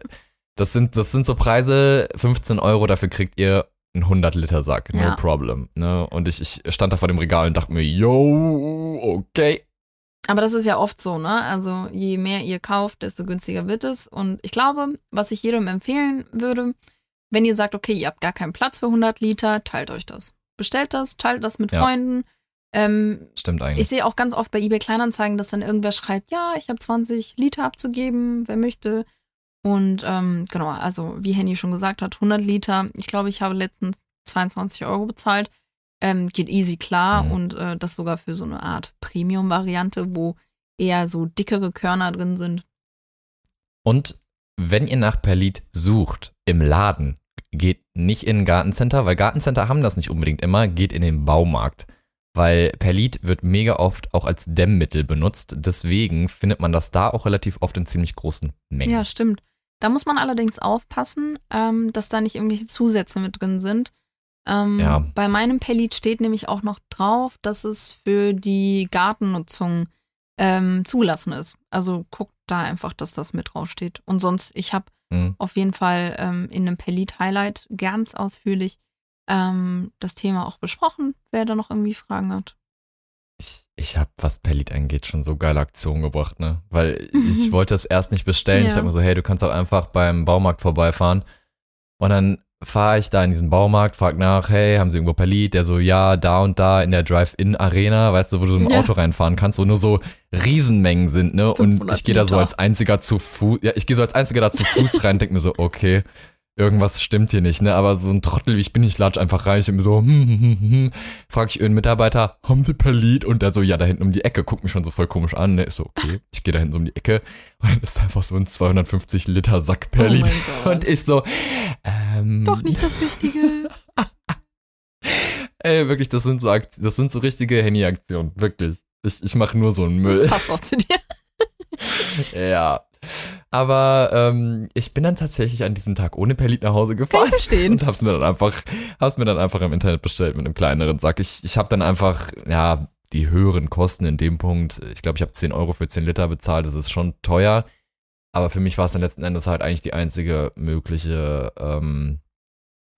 das sind, das sind so Preise, 15 Euro, dafür kriegt ihr einen 100-Liter-Sack, no ja. problem. Ne? Und ich, ich stand da vor dem Regal und dachte mir, yo, okay. Aber das ist ja oft so, ne? Also, je mehr ihr kauft, desto günstiger wird es. Und ich glaube, was ich jedem empfehlen würde, wenn ihr sagt, okay, ihr habt gar keinen Platz für 100 Liter, teilt euch das. Bestellt das, teilt das mit ja. Freunden. Ähm, Stimmt eigentlich. Ich sehe auch ganz oft bei eBay Kleinanzeigen, dass dann irgendwer schreibt, ja, ich habe 20 Liter abzugeben, wer möchte. Und ähm, genau, also wie Henny schon gesagt hat, 100 Liter. Ich glaube, ich habe letztens 22 Euro bezahlt. Ähm, geht easy klar mhm. und äh, das sogar für so eine Art Premium-Variante, wo eher so dickere Körner drin sind. Und wenn ihr nach Perlit sucht im Laden, geht nicht in ein Gartencenter, weil Gartencenter haben das nicht unbedingt immer, geht in den Baumarkt. Weil Perlit wird mega oft auch als Dämmmittel benutzt. Deswegen findet man das da auch relativ oft in ziemlich großen Mengen. Ja, stimmt. Da muss man allerdings aufpassen, ähm, dass da nicht irgendwelche Zusätze mit drin sind. Ähm, ja. Bei meinem Perlit steht nämlich auch noch drauf, dass es für die Gartennutzung ähm, zugelassen ist. Also guckt da einfach, dass das mit draufsteht. Und sonst, ich habe mhm. auf jeden Fall ähm, in einem Pellit-Highlight ganz ausführlich ähm, das Thema auch besprochen, wer da noch irgendwie Fragen hat. Ich, ich habe, was Pellit angeht, schon so geile Aktionen gebracht, ne? Weil ich [laughs] wollte es erst nicht bestellen. Ja. Ich dachte mir so, hey, du kannst auch einfach beim Baumarkt vorbeifahren. Und dann fahre ich da in diesen Baumarkt, frag nach, hey, haben sie irgendwo Palit? Der so, ja, da und da in der Drive-In-Arena, weißt du, wo du so ein ja. Auto reinfahren kannst, wo nur so Riesenmengen sind, ne? Und ich gehe da so als einziger zu Fuß, ja, ich gehe so als einziger da zu Fuß rein, denk mir so, okay, irgendwas stimmt hier nicht, ne? Aber so ein Trottel wie ich bin, ich latsch einfach rein, ich bin so, hm, hm, hm, hm. frag ich irgendeinen Mitarbeiter, haben Sie Perlit? Und der so, ja, da hinten um die Ecke, guckt mich schon so voll komisch an, ne? Ist so, okay, ich gehe da hinten so um die Ecke und ist einfach so ein 250 Liter Sack Perlit. Oh und ich so, ähm. Doch nicht das Richtige. [laughs] Ey, wirklich, das sind so, Akt das sind so richtige Handy-Aktionen, wirklich. Ich, ich mache nur so einen Müll. Passt auch zu dir. [laughs] ja. Aber ähm, ich bin dann tatsächlich an diesem Tag ohne Perlit nach Hause gefahren. Kann ich verstehen. Und hab's mir dann einfach, hab's mir dann einfach im Internet bestellt mit einem kleineren Sack. Ich, ich habe dann einfach, ja, die höheren Kosten in dem Punkt. Ich glaube, ich habe 10 Euro für 10 Liter bezahlt. Das ist schon teuer. Aber für mich war es dann letzten Endes halt eigentlich die einzige mögliche, ähm,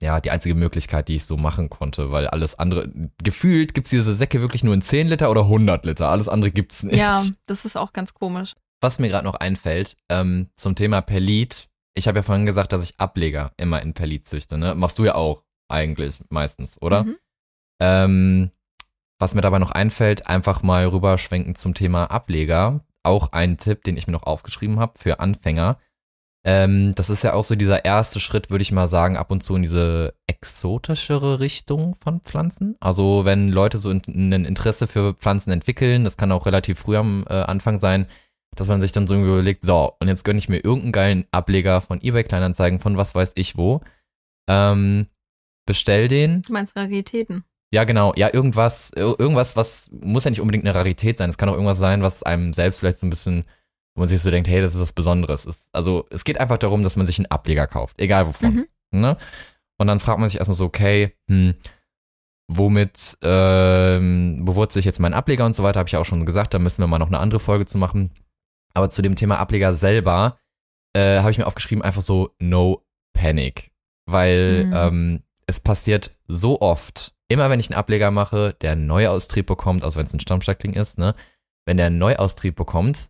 ja, die einzige Möglichkeit, die ich so machen konnte, weil alles andere, gefühlt gibt's diese Säcke wirklich nur in 10 Liter oder 100 Liter. Alles andere gibt's nicht. Ja, das ist auch ganz komisch. Was mir gerade noch einfällt, ähm, zum Thema Perlit. Ich habe ja vorhin gesagt, dass ich Ableger immer in Perlit züchte. Ne? Machst du ja auch eigentlich meistens, oder? Mhm. Ähm, was mir dabei noch einfällt, einfach mal rüberschwenken zum Thema Ableger. Auch ein Tipp, den ich mir noch aufgeschrieben habe für Anfänger. Ähm, das ist ja auch so dieser erste Schritt, würde ich mal sagen, ab und zu in diese exotischere Richtung von Pflanzen. Also wenn Leute so ein, ein Interesse für Pflanzen entwickeln, das kann auch relativ früh am äh, Anfang sein, dass man sich dann so überlegt, so, und jetzt gönne ich mir irgendeinen geilen Ableger von eBay Kleinanzeigen von was weiß ich wo. Ähm, bestell den. Du meinst Raritäten. Ja, genau. Ja, irgendwas, ir- irgendwas, was muss ja nicht unbedingt eine Rarität sein. Es kann auch irgendwas sein, was einem selbst vielleicht so ein bisschen, wo man sich so denkt, hey, das ist was Besonderes. Es, also es geht einfach darum, dass man sich einen Ableger kauft, egal wovon. Mhm. Ne? Und dann fragt man sich erstmal so, okay, hm, womit ähm, bewurzel ich jetzt meinen Ableger und so weiter, habe ich ja auch schon gesagt, da müssen wir mal noch eine andere Folge zu machen. Aber zu dem Thema Ableger selber äh, habe ich mir aufgeschrieben, einfach so no panic. Weil Mhm. ähm, es passiert so oft, immer wenn ich einen Ableger mache, der einen Neuaustrieb bekommt, also wenn es ein Stammsteckling ist, ne, wenn der einen Neuaustrieb bekommt,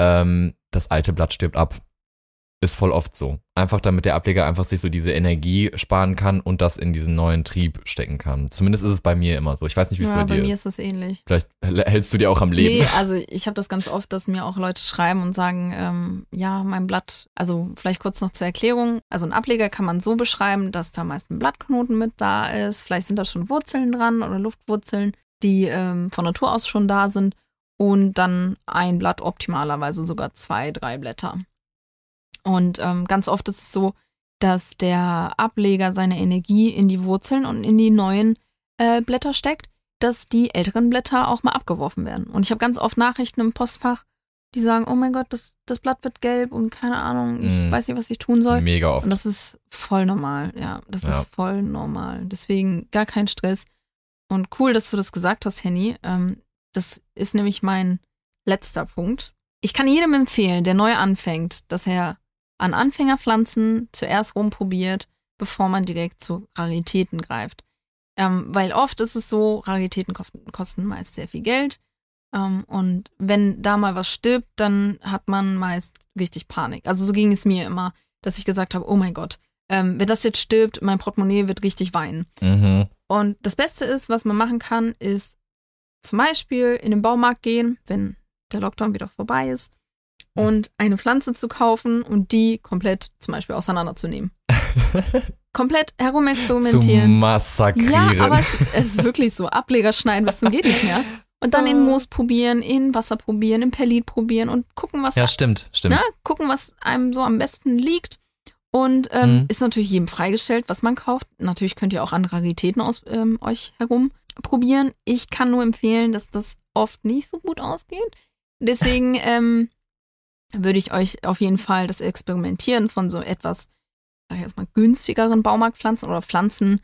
ähm, das alte Blatt stirbt ab. Ist voll oft so. Einfach damit der Ableger einfach sich so diese Energie sparen kann und das in diesen neuen Trieb stecken kann. Zumindest ist es bei mir immer so. Ich weiß nicht, wie es Ja, bei bei dir mir ist. ist das ähnlich. Vielleicht hältst du dir auch am Leben. Nee, also ich habe das ganz oft, dass mir auch Leute schreiben und sagen, ähm, ja, mein Blatt, also vielleicht kurz noch zur Erklärung, also ein Ableger kann man so beschreiben, dass da meist ein Blattknoten mit da ist, vielleicht sind da schon Wurzeln dran oder Luftwurzeln, die ähm, von Natur aus schon da sind und dann ein Blatt, optimalerweise sogar zwei, drei Blätter. Und ähm, ganz oft ist es so, dass der Ableger seine Energie in die Wurzeln und in die neuen äh, Blätter steckt dass die älteren Blätter auch mal abgeworfen werden. Und ich habe ganz oft Nachrichten im Postfach, die sagen, oh mein Gott, das, das Blatt wird gelb und keine Ahnung, ich Mhm. weiß nicht, was ich tun soll. Mega oft. Und das ist voll normal, ja. Das Ja. ist voll normal. Deswegen gar kein Stress. Und cool, dass du das gesagt hast, Henny. Ähm, das ist nämlich mein letzter Punkt. Ich kann jedem empfehlen, der neu anfängt, dass er an Anfängerpflanzen zuerst rumprobiert, bevor man direkt zu Raritäten greift. Ähm, weil oft ist es so, Raritäten kosten, meist sehr viel Geld. Ähm, und wenn da mal was stirbt, dann hat man meist richtig Panik. Also so ging es mir immer, dass ich gesagt habe, oh mein Gott, ähm, wenn das jetzt stirbt, mein Portemonnaie wird richtig weinen. Mhm. Und das Beste ist, was man machen kann, ist zum Beispiel in den Baumarkt gehen, wenn der Lockdown wieder vorbei ist, und eine Pflanze zu kaufen und die komplett zum Beispiel auseinanderzunehmen. [laughs] komplett Zu herumexperimentieren. massakrieren. Ja, aber es, es ist wirklich so. Ableger schneiden bis zum geht nicht mehr. Und dann in Moos probieren, in Wasser probieren, in Perlit probieren und gucken, was ja, stimmt, stimmt. ne, gucken, was einem so am besten liegt. Und ähm, Mhm. ist natürlich jedem freigestellt, was man kauft. Natürlich könnt ihr auch andere Raritäten aus ähm, euch herum probieren. Ich kann nur empfehlen, dass das oft nicht so gut ausgeht. Deswegen ähm, würde ich euch auf jeden Fall das Experimentieren von so etwas, sag ich jetzt mal, günstigeren Baumarktpflanzen oder Pflanzen,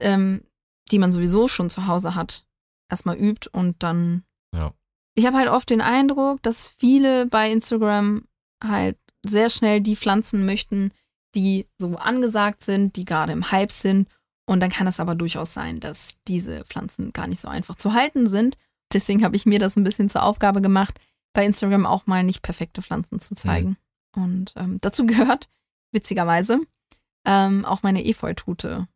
ähm, die man sowieso schon zu Hause hat, erstmal übt und dann. Ja. Ich habe halt oft den Eindruck, dass viele bei Instagram halt sehr schnell die Pflanzen möchten, die so angesagt sind, die gerade im Hype sind. Und dann kann es aber durchaus sein, dass diese Pflanzen gar nicht so einfach zu halten sind. Deswegen habe ich mir das ein bisschen zur Aufgabe gemacht, bei Instagram auch mal nicht perfekte Pflanzen zu zeigen. Und ähm, dazu [laughs] gehört, witzigerweise, ähm, auch meine Efeutute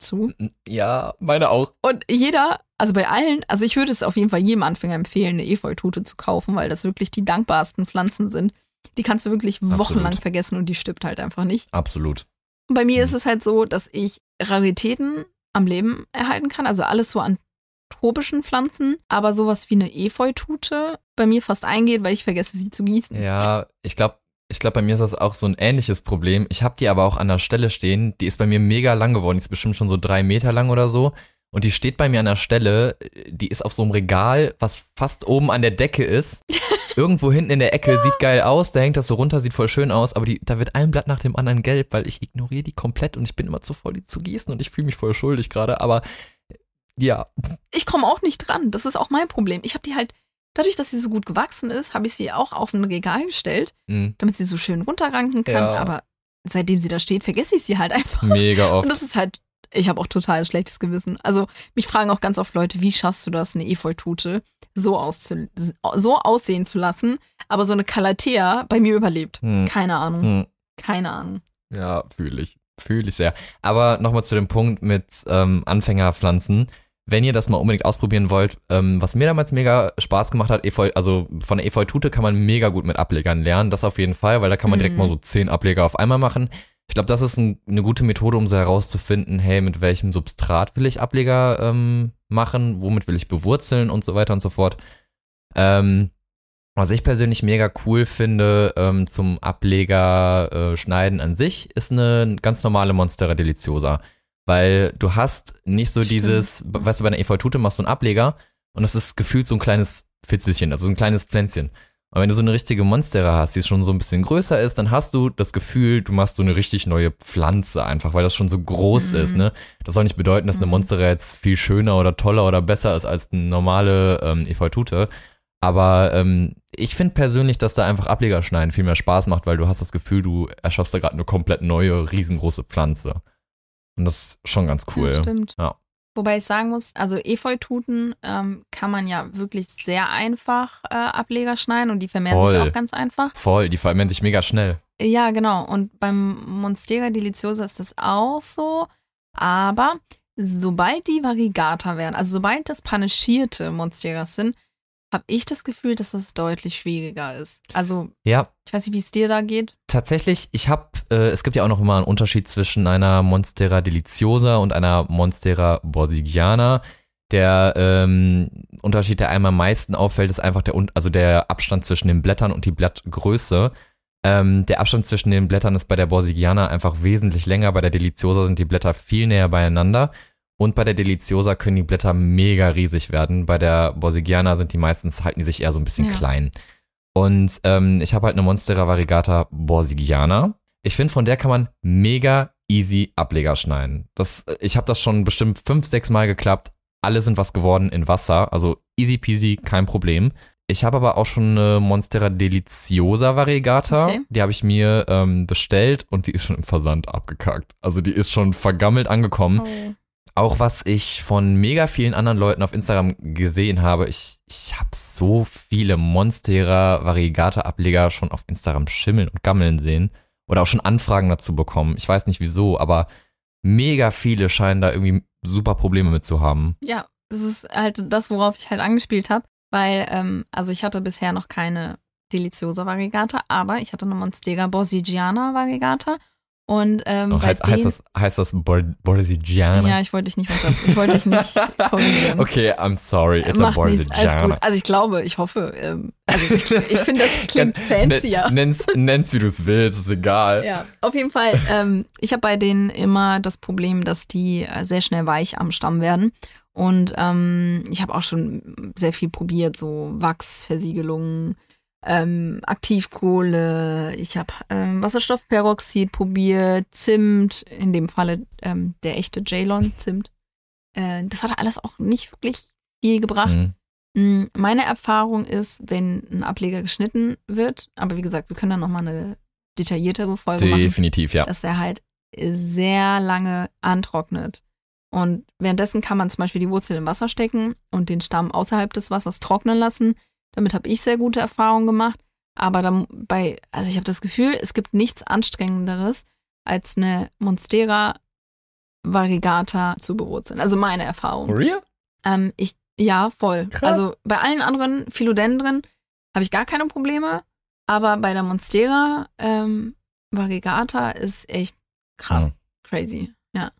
zu. Ja, meine auch. Und jeder, also bei allen, also ich würde es auf jeden Fall jedem Anfänger empfehlen, eine Efeutute zu kaufen, weil das wirklich die dankbarsten Pflanzen sind. Die kannst du wirklich wochenlang Absolut. vergessen und die stirbt halt einfach nicht. Absolut. Und bei mir Hm. ist es halt so, dass ich Raritäten am Leben erhalten kann, also alles so an tropischen Pflanzen, aber sowas wie eine Efeutute bei mir fast eingeht, weil ich vergesse, sie zu gießen. Ja, ich glaube, ich glaube, bei mir ist das auch so ein ähnliches Problem. Ich habe die aber auch an der Stelle stehen. Die ist bei mir mega lang geworden. Die ist bestimmt schon so drei Meter lang oder so. Und die steht bei mir an der Stelle. Die ist auf so einem Regal, was fast oben an der Decke ist. [laughs] Irgendwo hinten in der Ecke sieht geil aus. Da hängt das so runter, sieht voll schön aus. Aber die, da wird ein Blatt nach dem anderen gelb, weil ich ignoriere die komplett und ich bin immer zu voll, die zu gießen und ich fühle mich voll schuldig gerade. Aber ja, Ich komme auch nicht dran. Das ist auch mein Problem. Ich habe die halt, dadurch, dass sie so gut gewachsen ist, habe ich sie auch auf ein Regal gestellt, mh, damit sie so schön runterranken kann. Ja. Aber seitdem sie da steht, vergesse ich sie halt [laughs] einfach. mega Und oft. das ist halt, ich habe auch total schlechtes Gewissen. Also mich fragen auch ganz oft Leute, wie schaffst du das, eine Efeutute so, auszu so aussehen zu lassen, aber so eine Calathea bei mir überlebt. Hm, Keine Ahnung, hm. keine Ahnung. Ja, fühle ich. Fühle ich sehr. Aber nochmal zu dem Punkt mit ähm, Anfängerpflanzen. Wenn ihr das mal unbedingt ausprobieren wollt, ähm, was mir damals mega Spaß gemacht hat, Efeu, also von der Efeutute kann man mega gut mit Ablegern lernen, das auf jeden Fall, weil da kann man direkt Mhm. mal so zehn Ableger auf einmal machen. Ich glaube, das ist ein, eine gute Methode, um so herauszufinden, hey, mit welchem Substrat will ich Ableger ähm, machen, womit will ich bewurzeln und so weiter und so fort. Ähm, was ich persönlich mega cool finde ähm, zum Ableger äh, schneiden an sich, ist eine ganz normale Monstera Deliciosa. Weil du hast nicht so Stimmt. dieses, weißt du, bei einer Efeutute machst du einen Ableger und das ist gefühlt so ein kleines Fitzelchen, also so ein kleines Pflänzchen. Und wenn du so eine richtige Monstera hast, die schon so ein bisschen größer ist, dann hast du das Gefühl, du machst so eine richtig neue Pflanze einfach, weil das schon so groß Mhm. ist, ne? Das soll nicht bedeuten, dass eine Mhm. Monstera jetzt viel schöner oder toller oder besser ist als eine normale ähm, Efeutute. Aber ähm, ich finde persönlich, dass da einfach Ableger schneiden viel mehr Spaß macht, weil du hast das Gefühl, du erschaffst da gerade eine komplett neue, riesengroße Pflanze. Und das ist schon ganz cool. Ja, stimmt. Ja. Wobei ich sagen muss, also Efeututen ähm, kann man ja wirklich sehr einfach äh, Ableger schneiden und die vermehren sich Voll. auch ganz einfach. Voll, die vermehren sich mega schnell. Ja, genau. Und beim Monstera Deliciosa ist das auch so. Aber sobald die Variegata werden, also sobald das panischierte Monsteras sind, habe ich das Gefühl, dass das deutlich schwieriger ist. Also, Ja, ich weiß nicht, wie es dir da geht. tatsächlich, ich habe, äh, es gibt ja auch noch immer einen Unterschied zwischen einer Monstera deliciosa und einer Monstera borsigiana. Der ähm, Unterschied, der einem am meisten auffällt, ist einfach der, also der Abstand zwischen den Blättern und die Blattgröße. Ähm, der Abstand zwischen den Blättern ist bei der borsigiana einfach wesentlich länger. Bei der deliciosa sind die Blätter viel näher beieinander. Und bei der Deliciosa können die Blätter mega riesig werden. Bei der Borsigiana sind die meistens, halten die sich eher so ein bisschen Ja. klein. Und ähm, ich habe halt eine Monstera variegata Borsigiana. Ich finde, von der kann man mega easy Ableger schneiden. Das, ich habe das schon bestimmt fünf, sechs Mal geklappt. Alle sind was geworden in Wasser. Also easy peasy, kein Problem. Ich habe aber auch schon eine Monstera Deliciosa Variegata. Okay. Die habe ich mir ähm, bestellt und die ist schon im Versand abgekackt. Also die ist schon vergammelt angekommen. Oh. Auch was ich von mega vielen anderen Leuten auf Instagram gesehen habe, ich, ich habe so viele Monstera Variegata Ableger schon auf Instagram schimmeln und gammeln sehen oder auch schon Anfragen dazu bekommen. Ich weiß nicht wieso, aber mega viele scheinen da irgendwie super Probleme mit zu haben. Ja, das ist halt das, worauf ich halt angespielt habe. Weil, ähm, also ich hatte bisher noch keine Deliciosa Variegata, aber ich hatte eine Monstera Borsigiana Variegata. Und ähm, Oh, heißt, heißt das, heißt das Bor Borsigiana? Ja, ich wollte dich nicht ich wollte dich nicht [laughs] korrigieren. Okay, I'm sorry, it's a Macht alles Borsigiana. Also ich glaube, ich hoffe, ähm, also ich, ich finde, das klingt [laughs] fancier. Nen- Nenn's, nenn's wie du es willst, ist egal. Ja, auf jeden Fall. Ähm, ich habe bei denen immer das Problem, dass die äh, sehr schnell weich am Stamm werden. Und ähm, ich habe auch schon sehr viel probiert, so Wachsversiegelungen, ähm, Aktivkohle, ich habe ähm, Wasserstoffperoxid probiert, Zimt, in dem Falle ähm, der echte Jalon Zimt. Äh, das hat alles auch nicht wirklich viel gebracht. Mhm. Mm, Meine Erfahrung ist, wenn ein Ableger geschnitten wird, aber wie gesagt, wir können da nochmal eine detailliertere Folge machen, Definitiv, ja. dass er halt sehr lange antrocknet. Und währenddessen kann man zum Beispiel die Wurzel im Wasser stecken und den Stamm außerhalb des Wassers trocknen lassen. Damit habe ich sehr gute Erfahrungen gemacht. Aber dann bei, also ich habe das Gefühl, es gibt nichts Anstrengenderes, als eine Monstera variegata zu bewurzeln. Also meine Erfahrung. real? Ähm, ich, ja, voll. Krass. Also bei allen anderen Philodendren habe ich gar keine Probleme, aber bei der Monstera ähm, variegata ist echt krass, Hm. crazy, ja.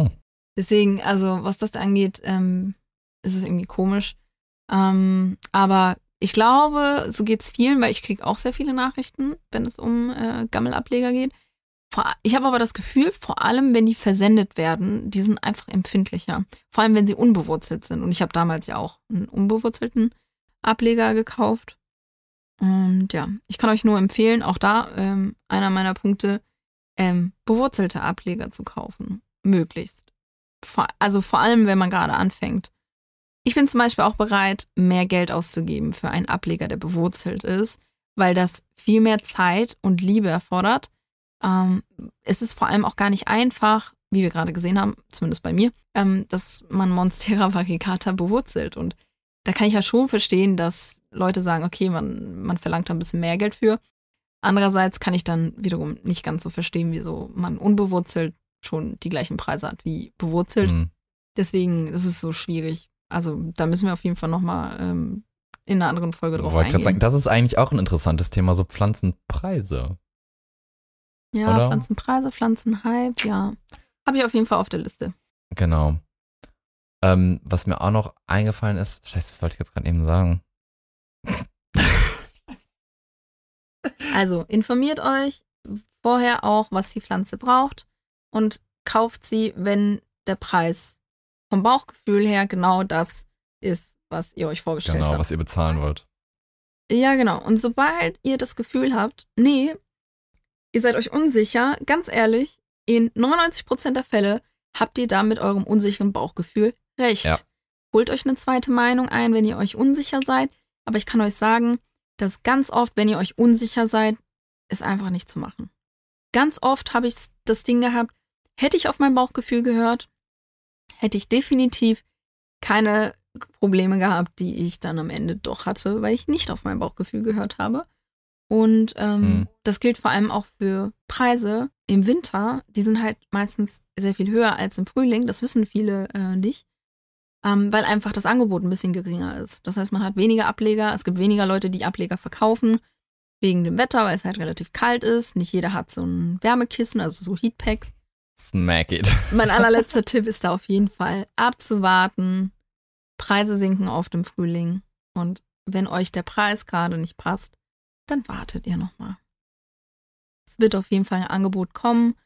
Hm. Deswegen, also was das angeht, ähm, ist es irgendwie komisch. Ähm, aber ich glaube, so geht's vielen, weil ich kriege auch sehr viele Nachrichten, wenn es um äh, Gammelableger geht. Vor, ich habe aber das Gefühl, vor allem, wenn die versendet werden, die sind einfach empfindlicher. Vor allem, wenn sie unbewurzelt sind. Und ich habe damals ja auch einen unbewurzelten Ableger gekauft. Und ja, ich kann euch nur empfehlen, auch da ähm, einer meiner Punkte, ähm, bewurzelte Ableger zu kaufen. Möglichst. Vor, also vor allem, wenn man gerade anfängt. Ich bin zum Beispiel auch bereit, mehr Geld auszugeben für einen Ableger, der bewurzelt ist, weil das viel mehr Zeit und Liebe erfordert. Ähm, es ist vor allem auch gar nicht einfach, wie wir gerade gesehen haben, zumindest bei mir, ähm, dass man Monstera [laughs] variegata bewurzelt. Und da kann ich ja schon verstehen, dass Leute sagen, okay, man, man verlangt da ein bisschen mehr Geld für. Andererseits kann ich dann wiederum nicht ganz so verstehen, wieso man unbewurzelt schon die gleichen Preise hat wie bewurzelt. Hm. Deswegen ist es so schwierig. Also da müssen wir auf jeden Fall nochmal ähm, in einer anderen Folge drauf Wollte eingehen. sagen, das ist eigentlich auch ein interessantes Thema, so Pflanzenpreise. ja, oder? Pflanzenpreise, Pflanzenhype, ja. Habe ich auf jeden Fall auf der Liste. Genau. Ähm, was mir auch noch eingefallen ist, scheiße, das wollte ich jetzt gerade eben sagen. [laughs] [laughs] Also informiert euch vorher auch, was die Pflanze braucht und kauft sie, wenn der Preis vom Bauchgefühl her genau das ist, was ihr euch vorgestellt Genau, habt. was ihr bezahlen wollt. Ja, genau. Und sobald ihr das Gefühl habt, nee, ihr seid euch unsicher, ganz ehrlich, in 99% der Fälle habt ihr da mit eurem unsicheren Bauchgefühl recht. Ja. Holt euch eine zweite Meinung ein, wenn ihr euch unsicher seid. Aber ich kann euch sagen, dass ganz oft, wenn ihr euch unsicher seid, ist einfach nicht zu machen. Ganz oft habe ich das Ding gehabt, hätte ich auf mein Bauchgefühl gehört, hätte ich definitiv keine Probleme gehabt, die ich dann am Ende doch hatte, weil ich nicht auf mein Bauchgefühl gehört habe. Und ähm, Mhm. das gilt vor allem auch für Preise im Winter. Die sind halt meistens sehr viel höher als im Frühling. Das wissen viele äh, nicht, ähm, weil einfach das Angebot ein bisschen geringer ist. Das heißt, man hat weniger Ableger. Es gibt weniger Leute, die Ableger verkaufen wegen dem Wetter, weil es halt relativ kalt ist. Nicht jeder hat so ein Wärmekissen, also so Heatpacks. Smack it. [laughs] Mein allerletzter Tipp ist da auf jeden Fall abzuwarten. Preise sinken oft im Frühling. Und wenn euch der Preis gerade nicht passt, dann wartet ihr nochmal. Es wird auf jeden Fall ein Angebot kommen,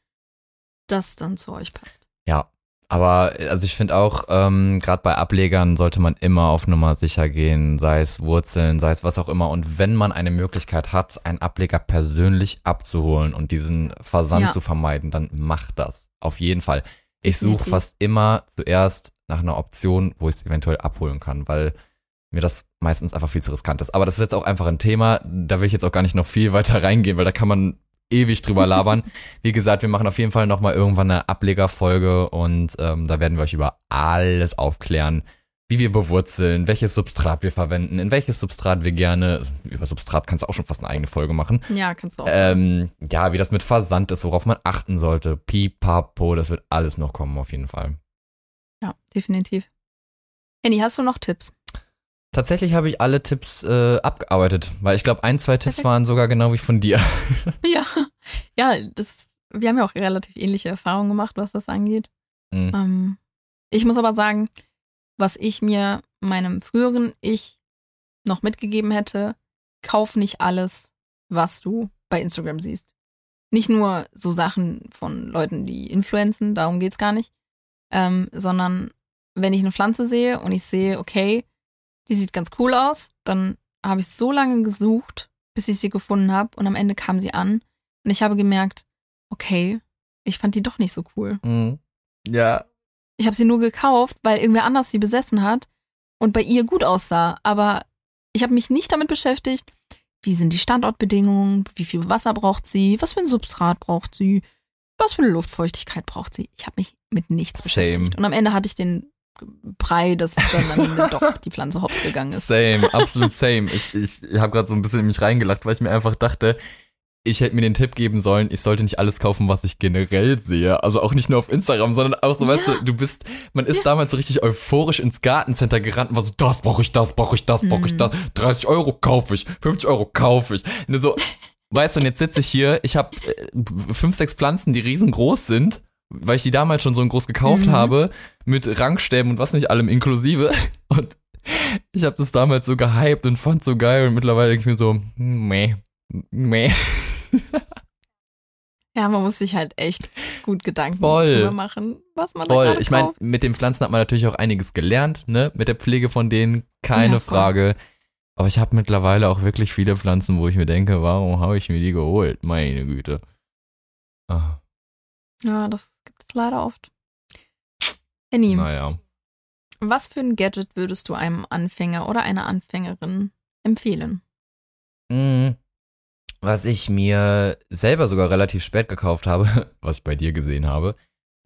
das dann zu euch passt. Ja, aber also ich finde auch, ähm, gerade bei Ablegern sollte man immer auf Nummer sicher gehen, sei es Wurzeln, sei es was auch immer. Und wenn man eine Möglichkeit hat, einen Ableger persönlich abzuholen und diesen Versand Ja. zu vermeiden, dann macht das. Auf jeden Fall. Ich suche fast immer zuerst nach einer Option, wo ich es eventuell abholen kann, weil mir das meistens einfach viel zu riskant ist. Aber das ist jetzt auch einfach ein Thema, da will ich jetzt auch gar nicht noch viel weiter reingehen, weil da kann man ewig drüber [laughs] labern. Wie gesagt, wir machen auf jeden Fall nochmal irgendwann eine Ablegerfolge und ähm, da werden wir euch über alles aufklären, wie wir bewurzeln, welches Substrat wir verwenden, in welches Substrat wir gerne, über Substrat kannst du auch schon fast eine eigene Folge machen. Ja, kannst du auch. Ähm, ja, wie das mit Versand ist, worauf man achten sollte. Pipapo, das wird alles noch kommen auf jeden Fall. ja, definitiv. Henny, hast du noch Tipps? Tatsächlich habe ich alle Tipps äh, abgearbeitet, weil ich glaube, ein, zwei Tipps Perfekt. waren sogar genau wie von dir. [laughs] Ja, ja, das, wir haben ja auch relativ ähnliche Erfahrungen gemacht, was das angeht. Mhm. Ähm, ich muss aber sagen, was ich mir meinem früheren Ich noch mitgegeben hätte, kauf nicht alles, was du bei Instagram siehst. Nicht nur so Sachen von Leuten, die influenzen, darum geht's gar nicht, ähm, sondern wenn ich eine Pflanze sehe und ich sehe, okay, die sieht ganz cool aus, dann habe ich so lange gesucht, bis ich sie gefunden habe und am Ende kam sie an und ich habe gemerkt, okay, ich fand die doch nicht so cool. Mhm. Ja, Ich habe sie nur gekauft, weil irgendwer anders sie besessen hat und bei ihr gut aussah. Aber ich habe mich nicht damit beschäftigt, wie sind die Standortbedingungen, wie viel Wasser braucht sie, was für ein Substrat braucht sie, was für eine Luftfeuchtigkeit braucht sie. Ich habe mich mit nichts Same. beschäftigt. Und am Ende hatte ich den Brei, dass dann am Ende [laughs] doch die Pflanze hops gegangen ist. Same, [laughs] absolut same. Ich, ich habe gerade so ein bisschen in mich reingelacht, weil ich mir einfach dachte, ich hätte mir den Tipp geben sollen, ich sollte nicht alles kaufen, was ich generell sehe. Also auch nicht nur auf Instagram, sondern auch so, weißt Ja. du, du bist, man ist Ja. damals so richtig euphorisch ins Gartencenter gerannt und war so, das brauche ich, das brauche ich, das brauche ich, Mhm. das. 30 Euro kaufe ich, 50 Euro kaufe ich. Nur so, Weißt du, und jetzt sitze ich hier, ich habe fünf, sechs Pflanzen, die riesengroß sind, weil ich die damals schon so groß gekauft mhm. habe, mit Rangstäben und was nicht allem inklusive. [laughs] Und ich habe das damals so gehypt und fand so geil und mittlerweile denke ich mir so, meh, meh. [laughs] Ja, man muss sich halt echt gut Gedanken Voll. machen, was man Voll. da Ich meine, mit den Pflanzen hat man natürlich auch einiges gelernt, ne? Mit der Pflege von denen, keine ja, Frage. Aber ich habe mittlerweile auch wirklich viele Pflanzen, wo ich mir denke, warum habe ich mir die geholt? Meine Güte. Ach. Ja, das gibt es leider oft. Henny. Naja. Was für ein Gadget würdest du einem Anfänger oder einer Anfängerin empfehlen? Mhm was ich mir selber sogar relativ spät gekauft habe, [laughs] was ich bei dir gesehen habe.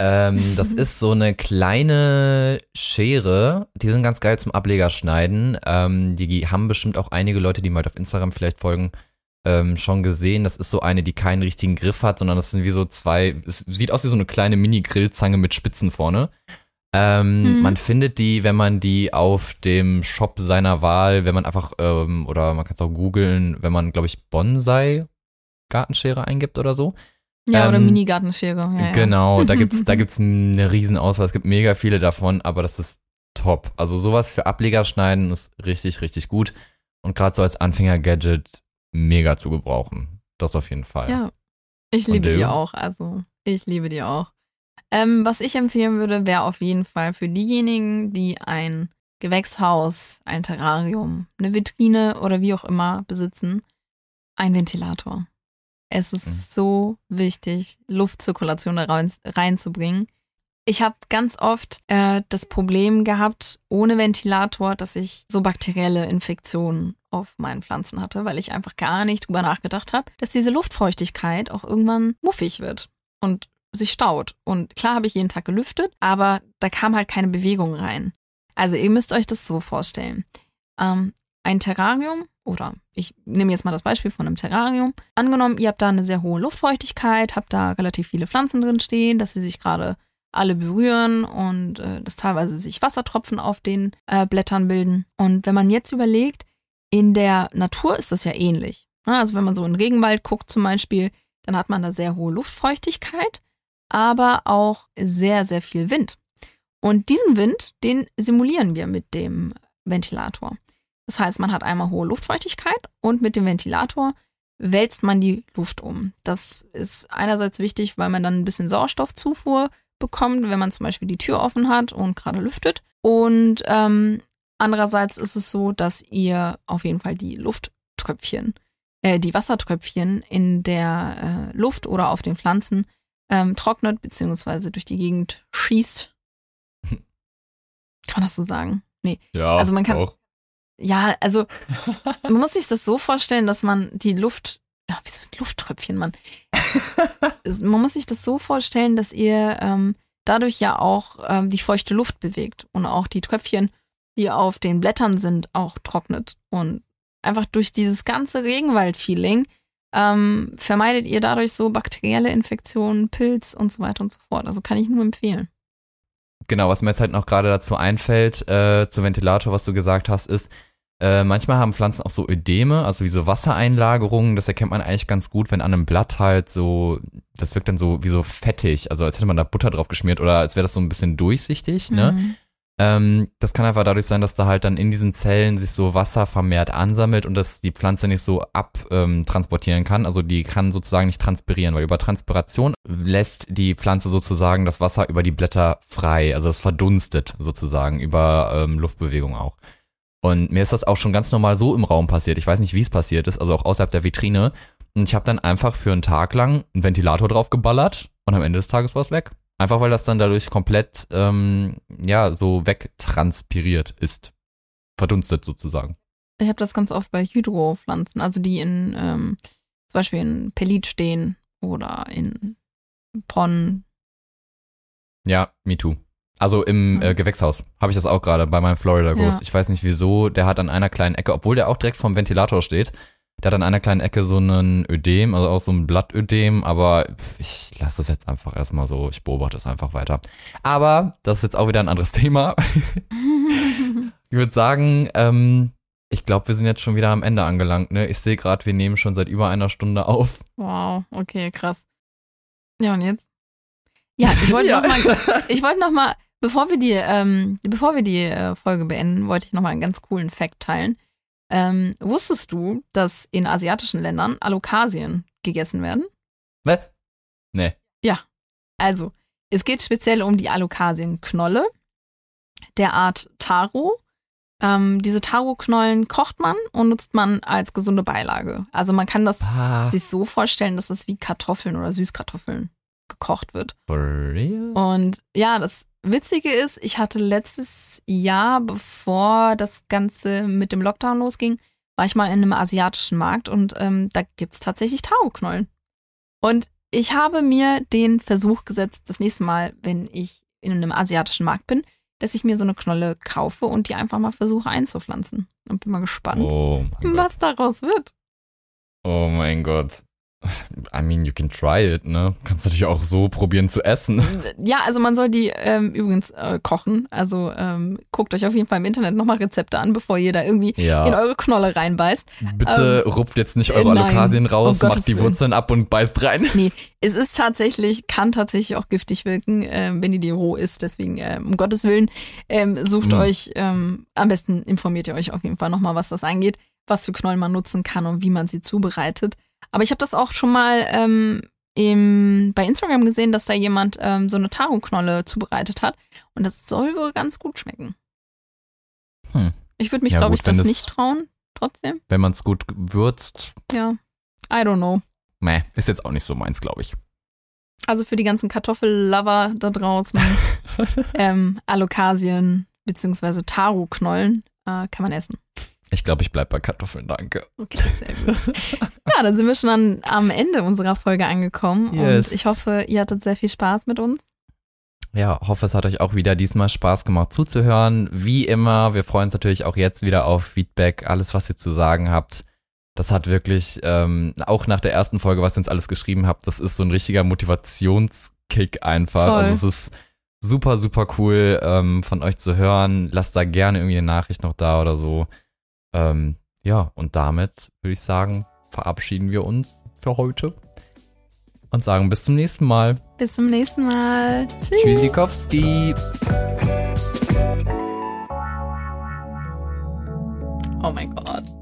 Ähm, das [laughs] ist so eine kleine Schere. Die sind ganz geil zum Ablegerschneiden. Ähm, die haben bestimmt auch einige Leute, die mal auf Instagram vielleicht folgen, ähm, schon gesehen. Das ist so eine, die keinen richtigen Griff hat, sondern das sind wie so zwei, es sieht aus wie so eine kleine Mini-Grillzange mit Spitzen vorne. Ähm, mhm. Man findet die, wenn man die auf dem Shop seiner Wahl, wenn man einfach, ähm, oder man kann es auch googeln, wenn man, glaube ich, Bonsai Gartenschere eingibt oder so. Ja, ähm, oder Mini-Gartenschere. Ja, genau, ja. da gibt's, da [laughs] gibt's eine riesen Auswahl. Es gibt mega viele davon, aber das ist top. Also sowas für Ableger schneiden ist richtig, richtig gut. Und gerade so als Anfänger-Gadget mega zu gebrauchen. Das auf jeden Fall. Ja. Ich liebe die auch, also ich liebe die auch. Ähm, was ich empfehlen würde, wäre auf jeden Fall für diejenigen, die ein Gewächshaus, ein Terrarium, eine Vitrine oder wie auch immer besitzen, ein Ventilator. Es ist mhm. so wichtig, Luftzirkulation da rein, reinzubringen. Ich habe ganz oft äh, das Problem gehabt, ohne Ventilator, dass ich so bakterielle Infektionen auf meinen Pflanzen hatte, weil ich einfach gar nicht drüber nachgedacht habe, dass diese Luftfeuchtigkeit auch irgendwann muffig wird. Und sich staut. Und klar habe ich jeden Tag gelüftet, aber da kam halt keine Bewegung rein. Also ihr müsst euch das so vorstellen. Ähm, ein Terrarium oder ich nehme jetzt mal das Beispiel von einem Terrarium. Angenommen, ihr habt da eine sehr hohe Luftfeuchtigkeit, habt da relativ viele Pflanzen drin stehen, dass sie sich gerade alle berühren und äh, dass teilweise sich Wassertropfen auf den äh, Blättern bilden. Und wenn man jetzt überlegt, in der Natur ist das ja ähnlich. Also wenn man so in den Regenwald guckt zum Beispiel, dann hat man da sehr hohe Luftfeuchtigkeit aber auch sehr, sehr viel Wind. Und diesen Wind, den simulieren wir mit dem Ventilator. Das heißt, man hat einmal hohe Luftfeuchtigkeit und mit dem Ventilator wälzt man die Luft um. Das ist einerseits wichtig, weil man dann ein bisschen Sauerstoffzufuhr bekommt, wenn man zum Beispiel die Tür offen hat und gerade lüftet. Und ähm, andererseits ist es so, dass ihr auf jeden Fall die Lufttröpfchen, äh, die Wassertröpfchen in der äh, Luft oder auf den Pflanzen ähm, trocknet, beziehungsweise durch die Gegend schießt. Kann man das so sagen? Nee. Ja, also man kann. Auch. Ja, also [laughs] man muss sich das so vorstellen, dass man die Luft. Ja, wieso Lufttröpfchen, Mann? [laughs] man muss sich das so vorstellen, dass ihr ähm, dadurch ja auch ähm, die feuchte Luft bewegt und auch die Tröpfchen, die auf den Blättern sind, auch trocknet. Und einfach durch dieses ganze Regenwald-Feeling ähm, vermeidet ihr dadurch so bakterielle Infektionen, Pilz und so weiter und so fort. Also kann ich nur empfehlen. Genau, was mir jetzt halt noch gerade dazu einfällt, äh, zum Ventilator, was du gesagt hast, ist, äh, manchmal haben Pflanzen auch so Ödeme, also wie so Wassereinlagerungen. Das erkennt man eigentlich ganz gut, wenn an einem Blatt halt so, das wirkt dann so wie so fettig, also als hätte man da Butter drauf geschmiert oder als wäre das so ein bisschen durchsichtig, ne? Ähm, das kann einfach dadurch sein, dass da halt dann in diesen Zellen sich so Wasser vermehrt ansammelt und dass die Pflanze nicht so abtransportieren ähm, kann. Also die kann sozusagen nicht transpirieren, weil über Transpiration lässt die Pflanze sozusagen das Wasser über die Blätter frei. Also es verdunstet sozusagen über ähm, Luftbewegung auch. Und mir ist das auch schon ganz normal so im Raum passiert. Ich weiß nicht, wie es passiert ist, also auch außerhalb der Vitrine. Und ich habe dann einfach für einen Tag lang einen Ventilator drauf geballert und am Ende des Tages war es weg. Einfach weil das dann dadurch komplett, ähm, ja, so wegtranspiriert ist. Verdunstet sozusagen. Ich habe das ganz oft bei Hydropflanzen, also die in, ähm, zum Beispiel in Pelit stehen oder in Ponnen. Ja, me too. Also im äh, Gewächshaus habe ich das auch gerade bei meinem Florida Ghost. Ja. Ich weiß nicht wieso, der hat an einer kleinen Ecke, obwohl der auch direkt vom Ventilator steht, der hat an einer kleinen Ecke so einen Ödem, also auch so ein Blattödem, aber ich lasse das jetzt einfach erstmal so, ich beobachte es einfach weiter. Aber das ist jetzt auch wieder ein anderes [laughs] Thema. ich würde sagen, ähm, Ich glaube, wir sind jetzt schon wieder am Ende angelangt, ne? Ich sehe gerade, wir nehmen schon seit über einer Stunde auf. Wow, okay, krass. Ja, und jetzt? Ja, ich wollte [laughs] ja. noch mal, ich wollte noch mal, bevor wir die, ähm, bevor wir die äh, Folge beenden, wollte ich noch mal einen ganz coolen Fact teilen. Ähm, wusstest du, dass in asiatischen Ländern Alokasien gegessen werden? Ne? Nee. Ja. Also, es geht speziell um die Alokasienknolle der Art Taro. Ähm, diese Taro-Knollen kocht man und nutzt man als gesunde Beilage. Also man kann das ah. sich so vorstellen, dass es wie Kartoffeln oder Süßkartoffeln gekocht wird. For real? Und ja, das Witzige ist, ich hatte letztes Jahr, bevor das Ganze mit dem Lockdown losging, war ich mal in einem asiatischen Markt und ähm, da gibt es tatsächlich Taro-Knollen. Und ich habe mir den Versuch gesetzt, das nächste Mal, wenn ich in einem asiatischen Markt bin, dass ich mir so eine Knolle kaufe und die einfach mal versuche einzupflanzen. Und bin mal gespannt, oh was Gott. daraus wird. Oh mein Gott. I mean, you can try it, ne? Kannst natürlich auch so probieren zu essen. [laughs] Ja, also man soll die ähm, übrigens äh, kochen. Also ähm, guckt euch auf jeden Fall im Internet nochmal Rezepte an, bevor ihr da irgendwie ja. in eure Knolle reinbeißt. Bitte ähm, rupft jetzt nicht eure Alokasien raus, um macht die Wurzeln ab und beißt rein. Nee, es ist tatsächlich, kann tatsächlich auch giftig wirken, äh, wenn ihr die roh isst. Deswegen, äh, um Gottes Willen, ähm, sucht mhm. euch, ähm, am besten informiert ihr euch auf jeden Fall nochmal, was das angeht, was für Knollen man nutzen kann und wie man sie zubereitet. Aber ich habe das auch schon mal ähm, im, bei Instagram gesehen, dass da jemand ähm, so eine Taro-Knolle zubereitet hat. Und das soll wohl ganz gut schmecken. Hm. Ich würde mich, ja, glaube ich, das nicht trauen, trotzdem. Wenn man es gut würzt. Ja. I don't know. Meh, ist jetzt auch nicht so meins, glaube ich. Also für die ganzen Kartoffellover da draußen, [laughs] ähm, Alokasien bzw. Taro-Knollen äh, kann man essen. Ich glaube, ich bleibe bei Kartoffeln, danke. Okay, sehr gut. [laughs] ja, dann sind wir schon an, am Ende unserer Folge angekommen yes. und ich hoffe, ihr hattet sehr viel Spaß mit uns. Ja, hoffe, es hat euch auch wieder diesmal Spaß gemacht zuzuhören. Wie immer, wir freuen uns natürlich auch jetzt wieder auf Feedback, alles, was ihr zu sagen habt. Das hat wirklich, ähm, auch nach der ersten Folge, was ihr uns alles geschrieben habt, das ist so ein richtiger Motivationskick einfach. Voll. Also es ist super, super cool ähm, von euch zu hören. Lasst da gerne irgendwie eine Nachricht noch da oder so. Ähm, ja, und damit würde ich sagen, verabschieden wir uns für heute und sagen bis zum nächsten Mal. Bis zum nächsten Mal. Tschüss. Tschüssikowski. Oh mein Gott.